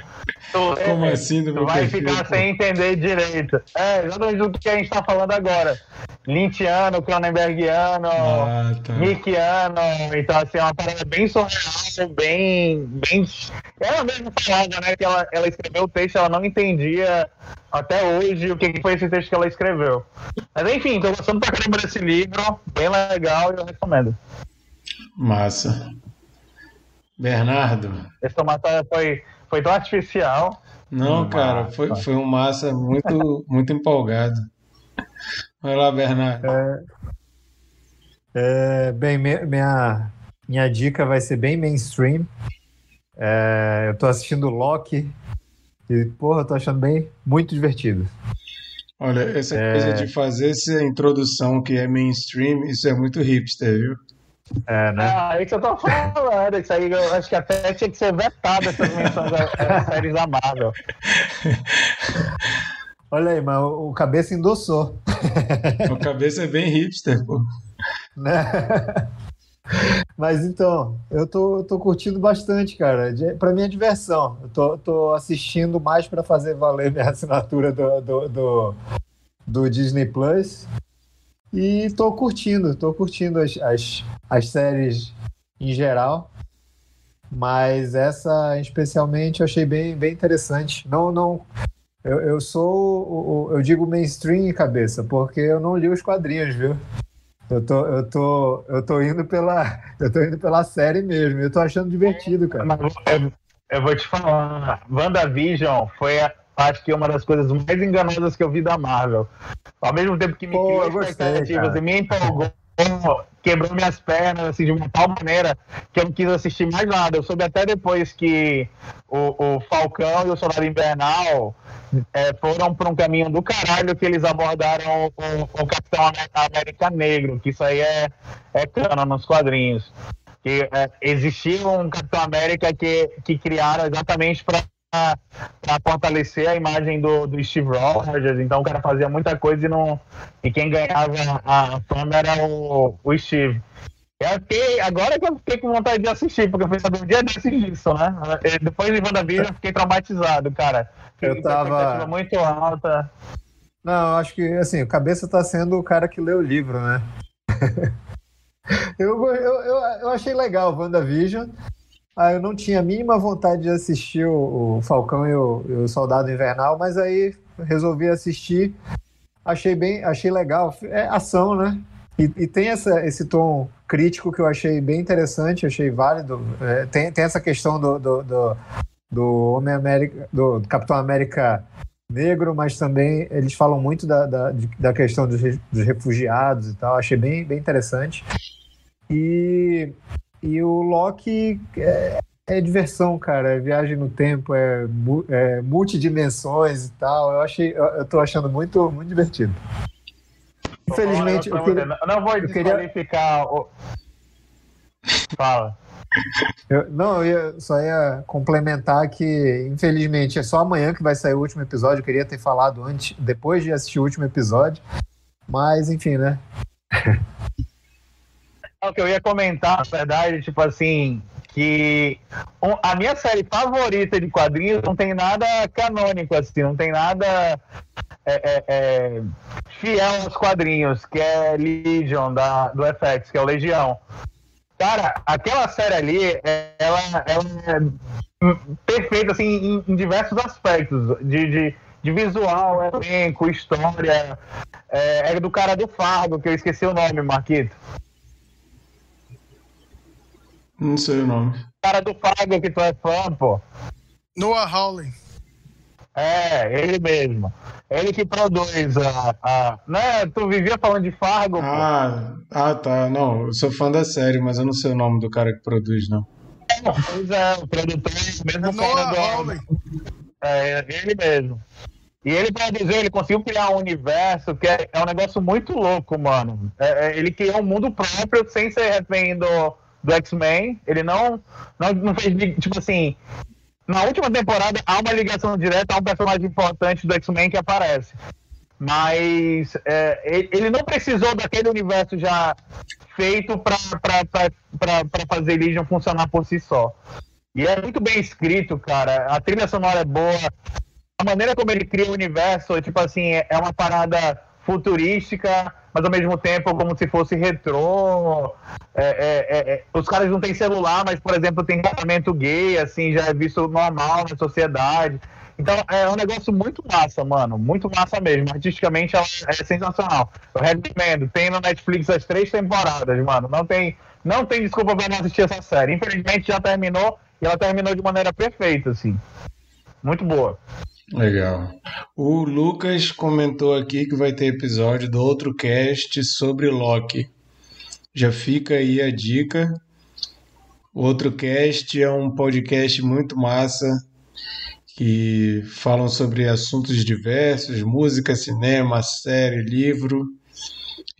Tu, Como é, assim do tu meu vai perfil, ficar pô? sem entender direito. É, exatamente do que a gente tá falando agora. Lintiano, Cronenbergiano, Ah, tá. Nickiano, então assim, é uma parada bem surreal, bem. bem... Ela mesma falava, né, que ela, ela escreveu o texto, ela não entendia até hoje o que foi esse texto que ela escreveu. Mas enfim, tô gostando pra caramba desse livro, bem legal e eu recomendo. Massa. Bernardo? Esse tomate foi, foi tão artificial. Não, cara, foi, foi um massa muito, [laughs] muito empolgado. Vai lá, Bernardo. É, bem, me- minha, minha dica vai ser bem mainstream. É, eu tô assistindo Loki e, porra, eu tô achando bem muito divertido. Olha, essa É. coisa de fazer essa introdução que é mainstream, isso é muito hipster, viu? É, né? Ah, é isso que eu tô falando. Isso aí eu acho que até tinha que ser vetado essas menções a [laughs] séries da Marvel. Olha aí, mas o o cabeça endossou, A cabeça é bem hipster, pô. [laughs] né? Mas então, eu tô, tô curtindo bastante, cara. Pra mim é diversão. Eu tô, tô assistindo mais pra fazer valer minha [laughs] assinatura do, do, do, do Disney Plus. E tô curtindo, tô curtindo as, as, as séries em geral. Mas essa, especialmente, eu achei bem, bem interessante. Não, não. Eu, eu sou. Eu digo mainstream cabeça, porque eu não li os quadrinhos, viu? Eu tô, eu tô, eu tô indo pela, [laughs] eu tô indo pela série mesmo. Eu tô achando divertido, cara. Eu, eu vou te falar, WandaVision foi a, acho que é uma das coisas mais enganosas que eu vi da Marvel. Ao mesmo tempo que me Pô, criou expectativas e me empolgou, quebrou minhas pernas assim, de uma tal maneira que eu não quis assistir mais nada. Eu soube até depois que o, o Falcão e o Soldado Invernal é, foram para um caminho do caralho que eles abordaram o, o Capitão Amé- América Negro, que isso aí é, é cano nos quadrinhos. Que é, existia um Capitão América que, que criaram exatamente para para fortalecer a imagem do, do Steve Rogers, então o cara fazia muita coisa e, não, e quem ganhava a fama era o, o Steve. Eu fiquei, agora que eu fiquei com vontade de assistir, porque eu fui saber um dia desses disso, né? Depois de WandaVision eu fiquei traumatizado, cara. Eu Fiquei com tava- muito alta. Não, eu acho que assim, o cabeça tá sendo o cara que lê o livro, né? [laughs] eu, eu, eu, eu achei legal o WandaVision. Ah, eu não tinha a mínima vontade de assistir o, Falcão e o, e o Soldado Invernal, mas aí resolvi assistir. Achei bem, achei legal. É ação, né? E, e tem essa, esse tom crítico que eu achei bem interessante, achei válido. É, tem, tem essa questão do, do, do, do Homem América, do Capitão América negro, mas também eles falam muito da, da, da questão dos, dos refugiados e tal. Achei bem, bem interessante. E, e o Loki é, é diversão, cara. É viagem no tempo, é, é multidimensões e tal. Eu achei, eu, eu tô achando muito, muito divertido. Infelizmente, eu queria, não vou eu queria- o. Fala. Eu- não, eu ia- só ia complementar que, infelizmente, é só amanhã que vai sair o último episódio. Eu queria ter falado antes, depois de assistir o último episódio. Mas, enfim, né? [laughs] O que eu ia comentar, na verdade, tipo assim, que a minha série favorita de quadrinhos não tem nada canônico, assim, não tem nada é, é, é, fiel aos quadrinhos, que é Legion da, do FX, que é o Legião. Cara, aquela série ali, é- ela, ela é perfeita, assim, em, em diversos aspectos, de, de, de visual, elenco, história, é, é do cara do Fargo, que eu esqueci o nome, Marquito. Não sei o nome. cara do Fargo que tu é fã, pô. Noah Hawley. É, ele mesmo. Ele que produz a. a... Né? Tu vivia falando de Fargo, pô. Ah, ah, tá. Não, eu sou fã da série, mas eu não sei o nome do cara que produz, não. Pois é, o produtor mesmo É Noah cara do. É, ele mesmo. E ele produziu, ele conseguiu criar um universo que é, é um negócio muito louco, mano. É, é, ele criou um mundo próprio sem ser refém do, do X-Men. Ele não, não, não fez, tipo assim. Na última temporada há uma ligação direta a um personagem importante do X-Men que aparece. Mas é, ele, não precisou daquele universo já feito para fazer Legion funcionar por si só. E é muito bem escrito, cara. A trilha sonora é boa. A maneira como ele cria o universo, tipo assim, é é uma parada futurística, mas ao mesmo tempo como se fosse retrô. É, é, é, é. Os caras não têm celular, mas, por exemplo, tem tratamento gay, assim, já é visto normal na sociedade. Então é um negócio muito massa, mano. Muito massa mesmo. Artisticamente é sensacional. Eu recomendo. Tem no Netflix as três temporadas, mano. Não tem, não tem desculpa pra não assistir essa série. Infelizmente já terminou e ela terminou de maneira perfeita, assim. Muito boa. Legal. O Lucas comentou aqui que vai ter episódio do outro cast sobre Loki. Já fica aí a dica. O outro cast é um podcast muito massa que falam sobre assuntos diversos, música, cinema, série, livro.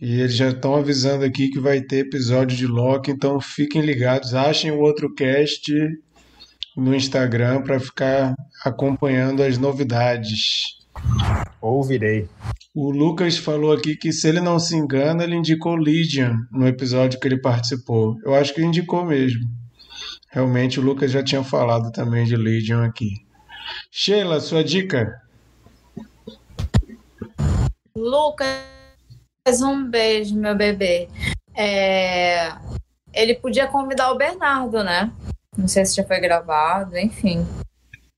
E eles já estão avisando aqui que vai ter episódio de Loki, então fiquem ligados, achem o outro cast no Instagram para ficar acompanhando as novidades. Ouvirei. O Lucas falou aqui que, se ele não se engana, ele indicou Legion no episódio que ele participou. Eu acho que indicou mesmo. Realmente o Lucas já tinha falado também de Legion aqui. Sheila, sua dica? Lucas, um beijo, meu bebê. É, Ele podia convidar o Bernardo, né? Não sei se já foi gravado, enfim.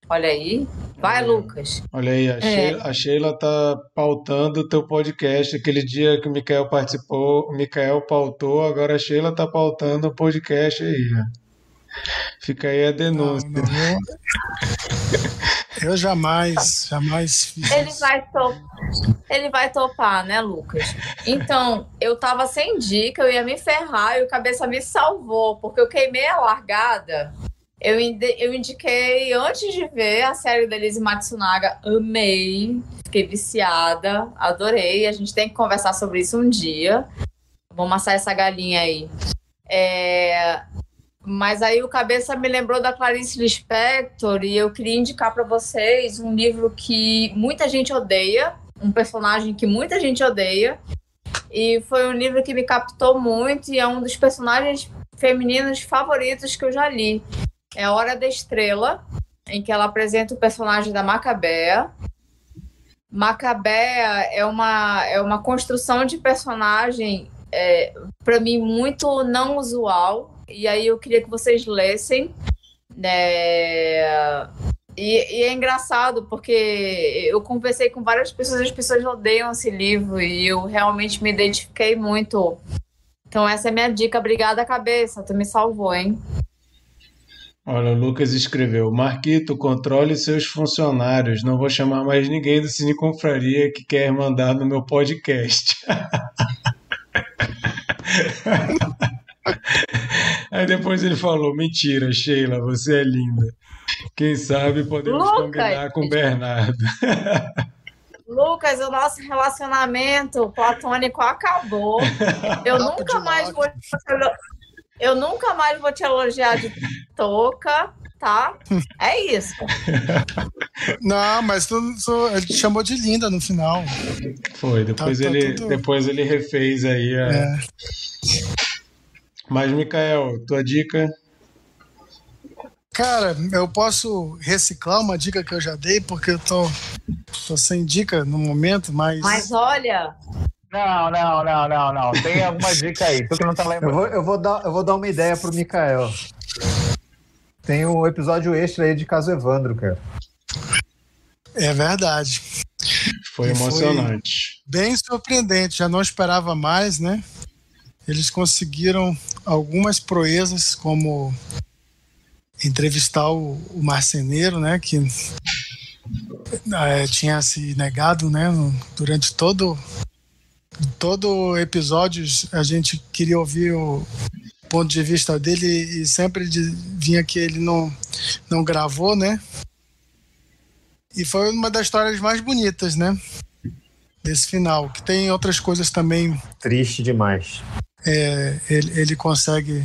Olha aí. Vai, Lucas. Olha aí, a, Sheila, a Sheila tá pautando o teu podcast. Aquele dia que o Mikael participou, o Mikael pautou, agora a Sheila tá pautando o podcast aí. ó. Fica aí a denúncia. Não, não, [laughs] eu jamais, jamais fiz ele vai topar, Ele vai topar, né, Lucas? Então, eu tava sem dica, eu ia me ferrar e o cabeça me salvou, porque eu queimei a largada. Eu, eu indiquei antes de ver a série da Elise Matsunaga, amei, fiquei viciada, adorei. A gente tem que conversar sobre isso um dia. Vamos amassar essa galinha aí. É, mas aí o cabeça me lembrou da Clarice Lispector e eu queria indicar para vocês um livro que muita gente odeia, um personagem que muita gente odeia. E foi um livro que me captou muito e é um dos personagens femininos favoritos que eu já li. É a Hora da Estrela, em que ela apresenta o personagem da Macabea. Macabea é uma, é uma construção de personagem, é, para mim, muito não usual e aí eu queria que vocês lessem. Né? E, e, é engraçado porque eu conversei com várias pessoas, as pessoas odeiam esse livro e eu realmente me identifiquei muito. Então essa é minha dica. Obrigada, cabeça. Tu me salvou, hein? Olha, o Lucas escreveu: Marquito, controle seus funcionários. Não vou chamar mais ninguém do Cine Confraria que quer mandar no meu podcast. [laughs] Aí depois ele falou: Mentira, Sheila, você é linda. Quem sabe podemos Lucas, combinar com o Bernardo. [laughs] Lucas, o nosso relacionamento platônico acabou. Eu nunca mais vou. Eu nunca mais vou te elogiar de touca, tá? É isso. [laughs] Não, mas tu, tu, ele te chamou de linda no final. Foi, depois, tá, tá ele, tudo... depois ele refez aí a. É. Mas, Mikael, tua dica? Cara, eu posso reciclar uma dica que eu já dei, porque eu tô, tô sem dica no momento, mas. Mas olha. Não, não, não, não, não. Tem alguma dica aí, tu que não tá lembrando. Eu vou, eu vou, dar, eu vou dar uma ideia pro Mikael. Tem um episódio extra aí de Caso Evandro, cara. É verdade. Foi emocionante. Foi bem surpreendente, já não esperava mais, né? eles conseguiram algumas proezas, como entrevistar o, o marceneiro, né, que é, tinha se negado, né, durante todo todo episódio a gente queria ouvir o ponto de vista dele e sempre vinha que ele não não gravou, né? E foi uma das histórias mais bonitas, né? Desse final, que tem outras coisas também. Triste demais é, ele, ele, consegue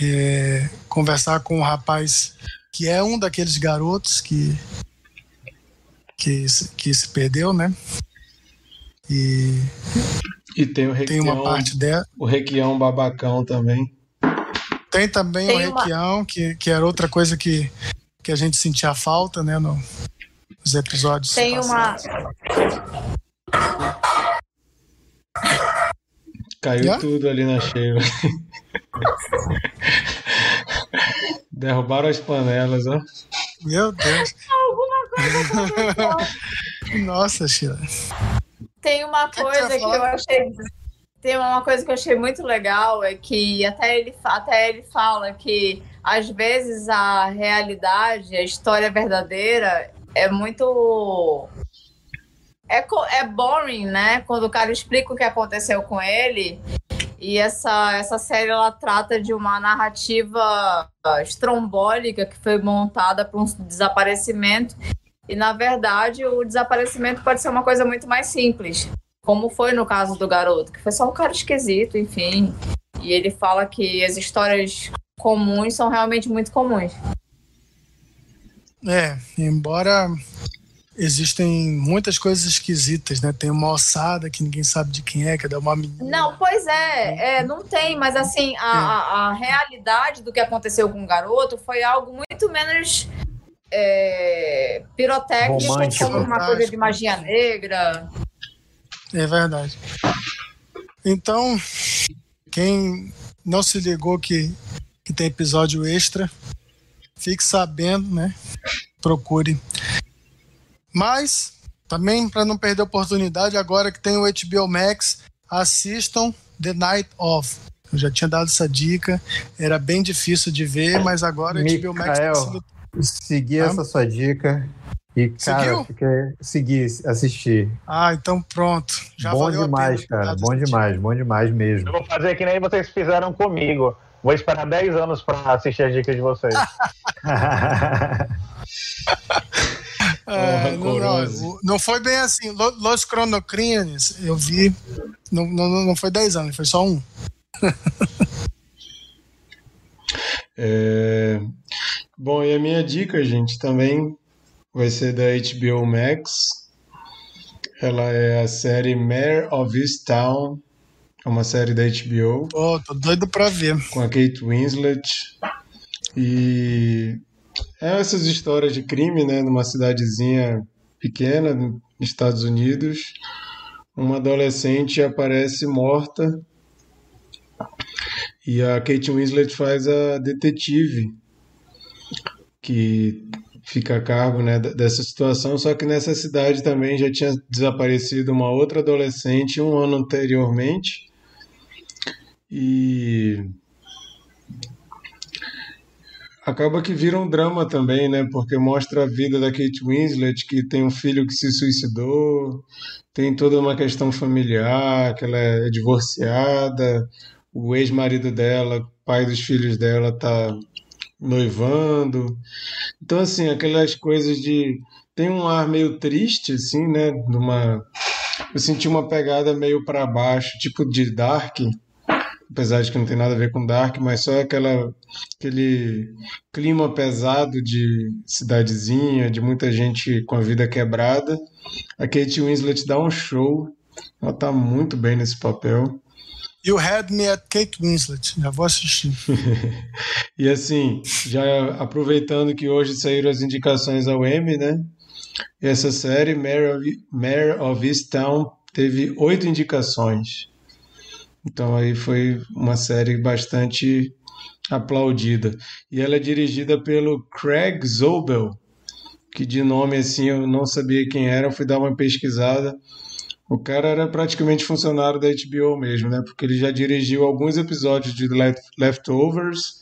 é, conversar com um rapaz que é um daqueles garotos que, que, que se perdeu, né? E, e tem, o Requião, tem uma parte dela. O Requião babacão também. Tem também tem o uma... Requião, que, que era outra coisa que, que a gente sentia falta, né? No, nos episódios. Tem uma. Caiu yeah? tudo ali na Sheila. [laughs] Derrubaram as panelas, ó. Meu Deus. Alguma coisa. [laughs] Nossa, Sheila. Tem uma coisa que eu achei. Tem uma coisa que eu achei muito legal, é que até ele, até ele fala que às vezes a realidade, a história verdadeira é muito é, é boring, né? Quando o cara explica o que aconteceu com ele. E essa, essa série ela trata de uma narrativa estrombólica que foi montada para um desaparecimento. E na verdade, o desaparecimento pode ser uma coisa muito mais simples, como foi no caso do garoto, que foi só um cara esquisito, enfim. E ele fala que as histórias comuns são realmente muito comuns. É, embora existem muitas coisas esquisitas, né? Tem uma ossada que ninguém sabe de quem é, que é uma menina. Não, pois é, é não tem, mas assim, a, é. a, a, realidade do que aconteceu com o garoto foi algo muito menos é, pirotécnico, Romântico. como uma coisa de magia negra. É verdade. Então, quem não se ligou que, que tem episódio extra, fique sabendo, né? Procure mas, também para não perder a oportunidade, agora que tem o HBO Max, assistam The Night Of. Eu já tinha dado essa dica, era bem difícil de ver, mas agora a HBO Max tá sendo... Segui ah? essa sua dica e, cara, fiquei, segui, assisti. Ah, então pronto. Já bom demais, cara. Bom demais, bom demais mesmo. Eu vou fazer que nem vocês fizeram comigo. Vou esperar 10 anos para assistir as dicas de vocês. [laughs] É, não, não, não, foi bem assim. Los Cronocrines, eu vi. Não, não, não foi 10 anos, foi só um. [laughs] é, bom, e a minha dica, gente, também vai ser da HBO Max. Ela é a série Mayor of Easttown. É uma série da HBO. Oh, tô doido pra ver. Com a Kate Winslet. E é essas histórias de crime, né, numa cidadezinha pequena nos Estados Unidos. Uma adolescente aparece morta e a Kate Winslet faz a detetive que fica a cargo né, dessa situação, só que nessa cidade também já tinha desaparecido uma outra adolescente um ano anteriormente. E acaba que vira um drama também, né? Porque mostra a vida da Kate Winslet, que tem um filho que se suicidou, tem toda uma questão familiar, que ela é divorciada, o ex-marido dela, pai dos filhos dela, tá noivando. Então, assim, aquelas coisas de. Tem um ar meio triste, assim, né? Numa... Eu senti uma pegada meio para baixo, tipo de Dark, apesar de que não tem nada a ver com Dark, mas só aquela, aquele clima pesado de cidadezinha, de muita gente com a vida quebrada. A Kate Winslet dá um show, ela tá muito bem nesse papel. You had me at Kate Winslet, já vou assistir. [laughs] e assim, já aproveitando que hoje saíram as indicações ao Emmy, né? Essa série, Mare of, Mare of Easttown, teve oito indicações. Então aí foi uma série bastante aplaudida. E ela é dirigida pelo Craig Zobel, que de nome assim eu não sabia quem era, fui dar uma pesquisada. O cara era praticamente funcionário da HBO mesmo, né? Porque ele já dirigiu alguns episódios de Leftovers,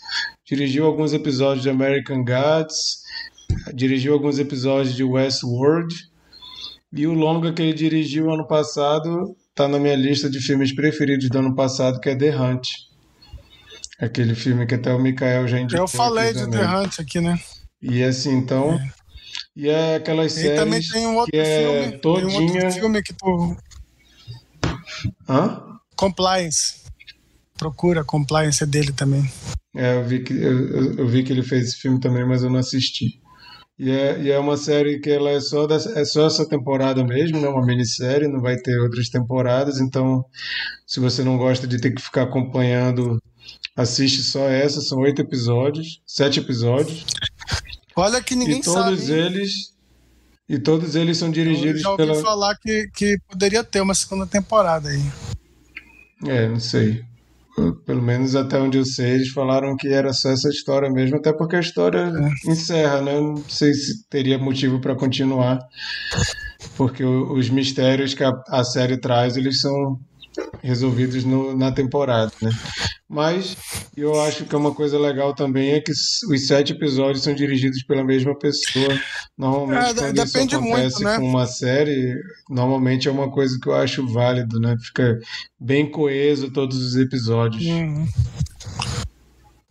dirigiu alguns episódios de American Gods, dirigiu alguns episódios de Westworld. E o longa que ele dirigiu ano passado tá na minha lista de filmes preferidos do ano passado, que é The Hunt. Aquele filme que até o Mikael já indicou. Eu falei de The Hunt aqui, né? E assim, então. É. E é aquelas e séries também tem um outro que é filme, todinha... Tem um outro filme que tu... Hã? Compliance. Procura, Compliance é dele também. É, eu vi que, eu, eu vi que ele fez esse filme também, mas eu não assisti. E é, e é uma série que ela é só, dessa, é só essa temporada mesmo, né? Uma minissérie, não vai ter outras temporadas. Então, se você não gosta de ter que ficar acompanhando, assiste só essa. São oito episódios, sete episódios. Olha que ninguém e todos sabe. eles e todos eles são dirigidos Eu já ouvi pela. falar que, que poderia ter uma segunda temporada aí. É, não sei pelo menos até onde eu sei, eles falaram que era só essa história mesmo, até porque a história é. encerra, né? Não sei se teria motivo para continuar, porque os mistérios que a, a série traz, eles são resolvidos no, na temporada, né? Mas eu acho que é uma coisa legal também é que os sete episódios são dirigidos pela mesma pessoa. Normalmente é, quando isso acontece muito, né? com uma série, normalmente é uma coisa que eu acho válido, né? Fica bem coeso todos os episódios. Uhum.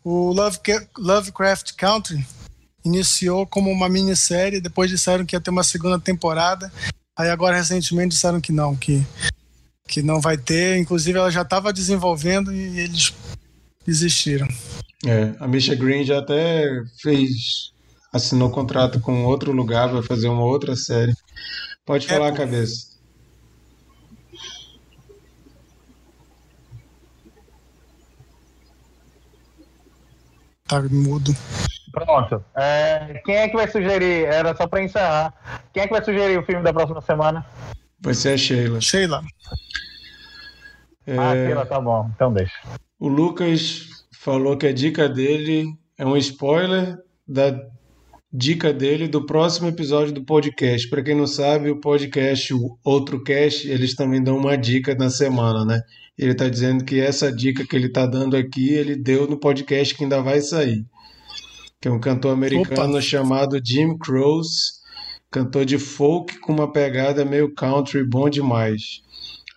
O Love, Lovecraft Country iniciou como uma minissérie, depois disseram que ia ter uma segunda temporada. Aí agora recentemente disseram que não, que que não vai ter. Inclusive, ela já estava desenvolvendo e eles desistiram. É, a Misha Green já até fez, assinou contrato com outro lugar para fazer uma outra série. Pode falar, é, cabeça. Tá mudo. Pronto. É, quem é que vai sugerir? Era só para encerrar. Quem é que vai sugerir o filme da próxima semana? Vai ser a Sheila. Sheila. É... Ah, Sheila, tá bom. Então deixa. O Lucas falou que a dica dele é um spoiler da dica dele do próximo episódio do podcast. Para quem não sabe, o podcast, o Outro Cast, eles também dão uma dica na semana, né? Ele está dizendo que essa dica que ele está dando aqui, ele deu no podcast que ainda vai sair. Que é um cantor americano Opa. chamado Jim Croce, cantor de folk com uma pegada meio country bom demais.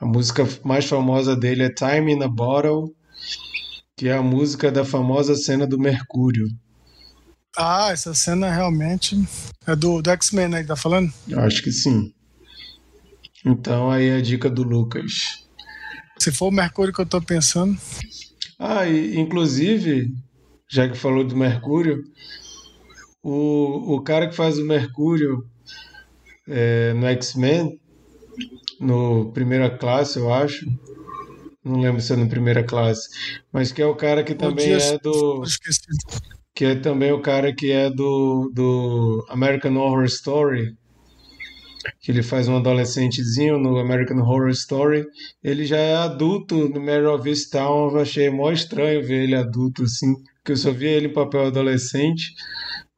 A música mais famosa dele é Time in a Bottle, que é a música da famosa cena do Mercúrio. Ah, essa cena realmente é do, do X-Men, né? Que tá falando? Acho que sim. Então aí é a dica do Lucas. Se for o Mercúrio que eu tô pensando. Ah, e, inclusive, já que falou do Mercúrio, o, o cara que faz o Mercúrio é, no X-Men, no primeira classe, eu acho. Não lembro se é no primeira classe, mas que é o cara que também é do. Que é também o cara que é do, do American Horror Story, que ele faz um adolescentezinho no American Horror Story. Ele já é adulto no Mary of Easttown, eu achei mó estranho ver ele adulto assim, porque eu só via ele em papel adolescente,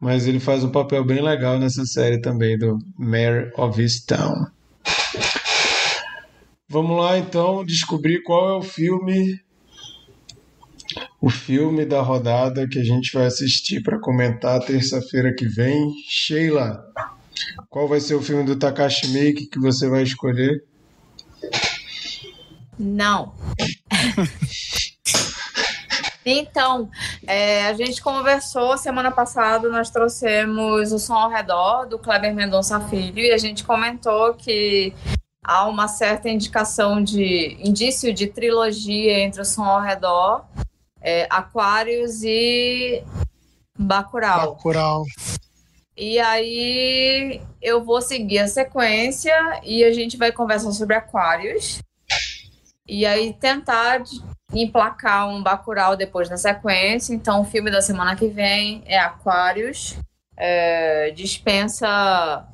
mas ele faz um papel bem legal nessa série também do Mary of Easttown. Vamos lá então descobrir qual é o filme o filme da rodada que a gente vai assistir para comentar terça-feira que vem. Sheila, qual vai ser o filme do Takashi Miike que você vai escolher? Não. [laughs] então, é, a gente conversou semana passada, nós trouxemos o som ao redor do Kleber Mendonça Filho e a gente comentou que há uma certa indicação de indício de trilogia entre o som ao redor é, Aquários e Bacurau. Bacurau. E aí eu vou seguir a sequência e a gente vai conversar sobre Aquários. E aí tentar emplacar um Bacurau depois na sequência. Então o filme da semana que vem é Aquários. É, dispensa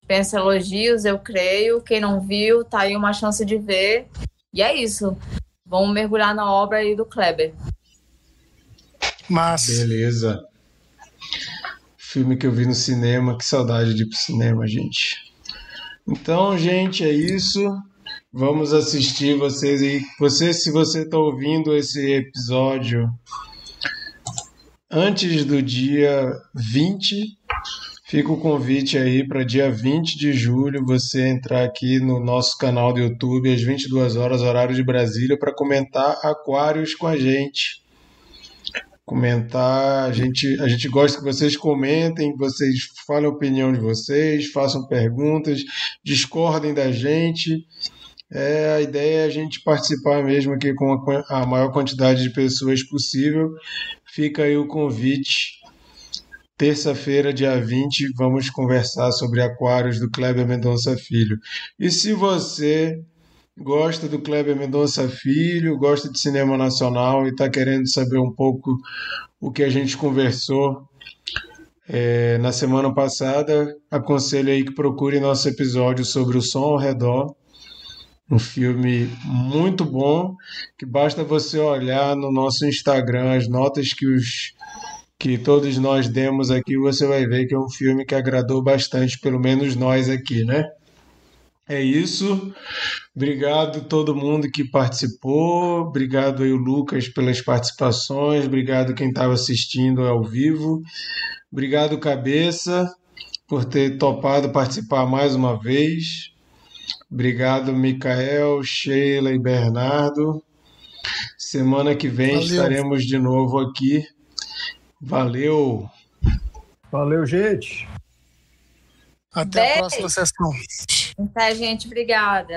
dispensa elogios, eu creio. Quem não viu, tá aí uma chance de ver. E é isso. Vamos mergulhar na obra aí do Kleber. Mas... Beleza. Filme que eu vi no cinema, que saudade de ir pro cinema, gente. Então, gente, é isso. Vamos assistir vocês aí. Você, se você está ouvindo esse episódio antes do dia 20, Fica o convite aí para dia 20 de julho você entrar aqui no nosso canal do YouTube às 22 horas, horário de Brasília, para comentar Aquários com a gente. Comentar, a gente, a gente gosta que vocês comentem, que vocês falem a opinião de vocês, façam perguntas, discordem da gente. É, a ideia é a gente participar mesmo aqui com a, a maior quantidade de pessoas possível. Fica aí o convite Terça-feira, dia 20, vamos conversar sobre Aquários do Kleber Mendonça Filho. E se você gosta do Kleber Mendonça Filho, gosta de cinema nacional e está querendo saber um pouco o que a gente conversou é, na semana passada, aconselho aí que procure nosso episódio sobre o som ao redor. Um filme muito bom, que basta você olhar no nosso Instagram as notas que os que todos nós demos aqui, você vai ver que é um filme que agradou bastante, pelo menos nós aqui, né? É isso. Obrigado todo mundo que participou. Obrigado aí o Lucas pelas participações. Obrigado quem estava assistindo ao vivo. Obrigado Cabeça por ter topado participar mais uma vez. Obrigado Micael, Sheila e Bernardo. Semana que vem Valeu. estaremos de novo aqui Valeu. Valeu, gente. Até Beijo. a próxima sessão. Tá, gente. Obrigada.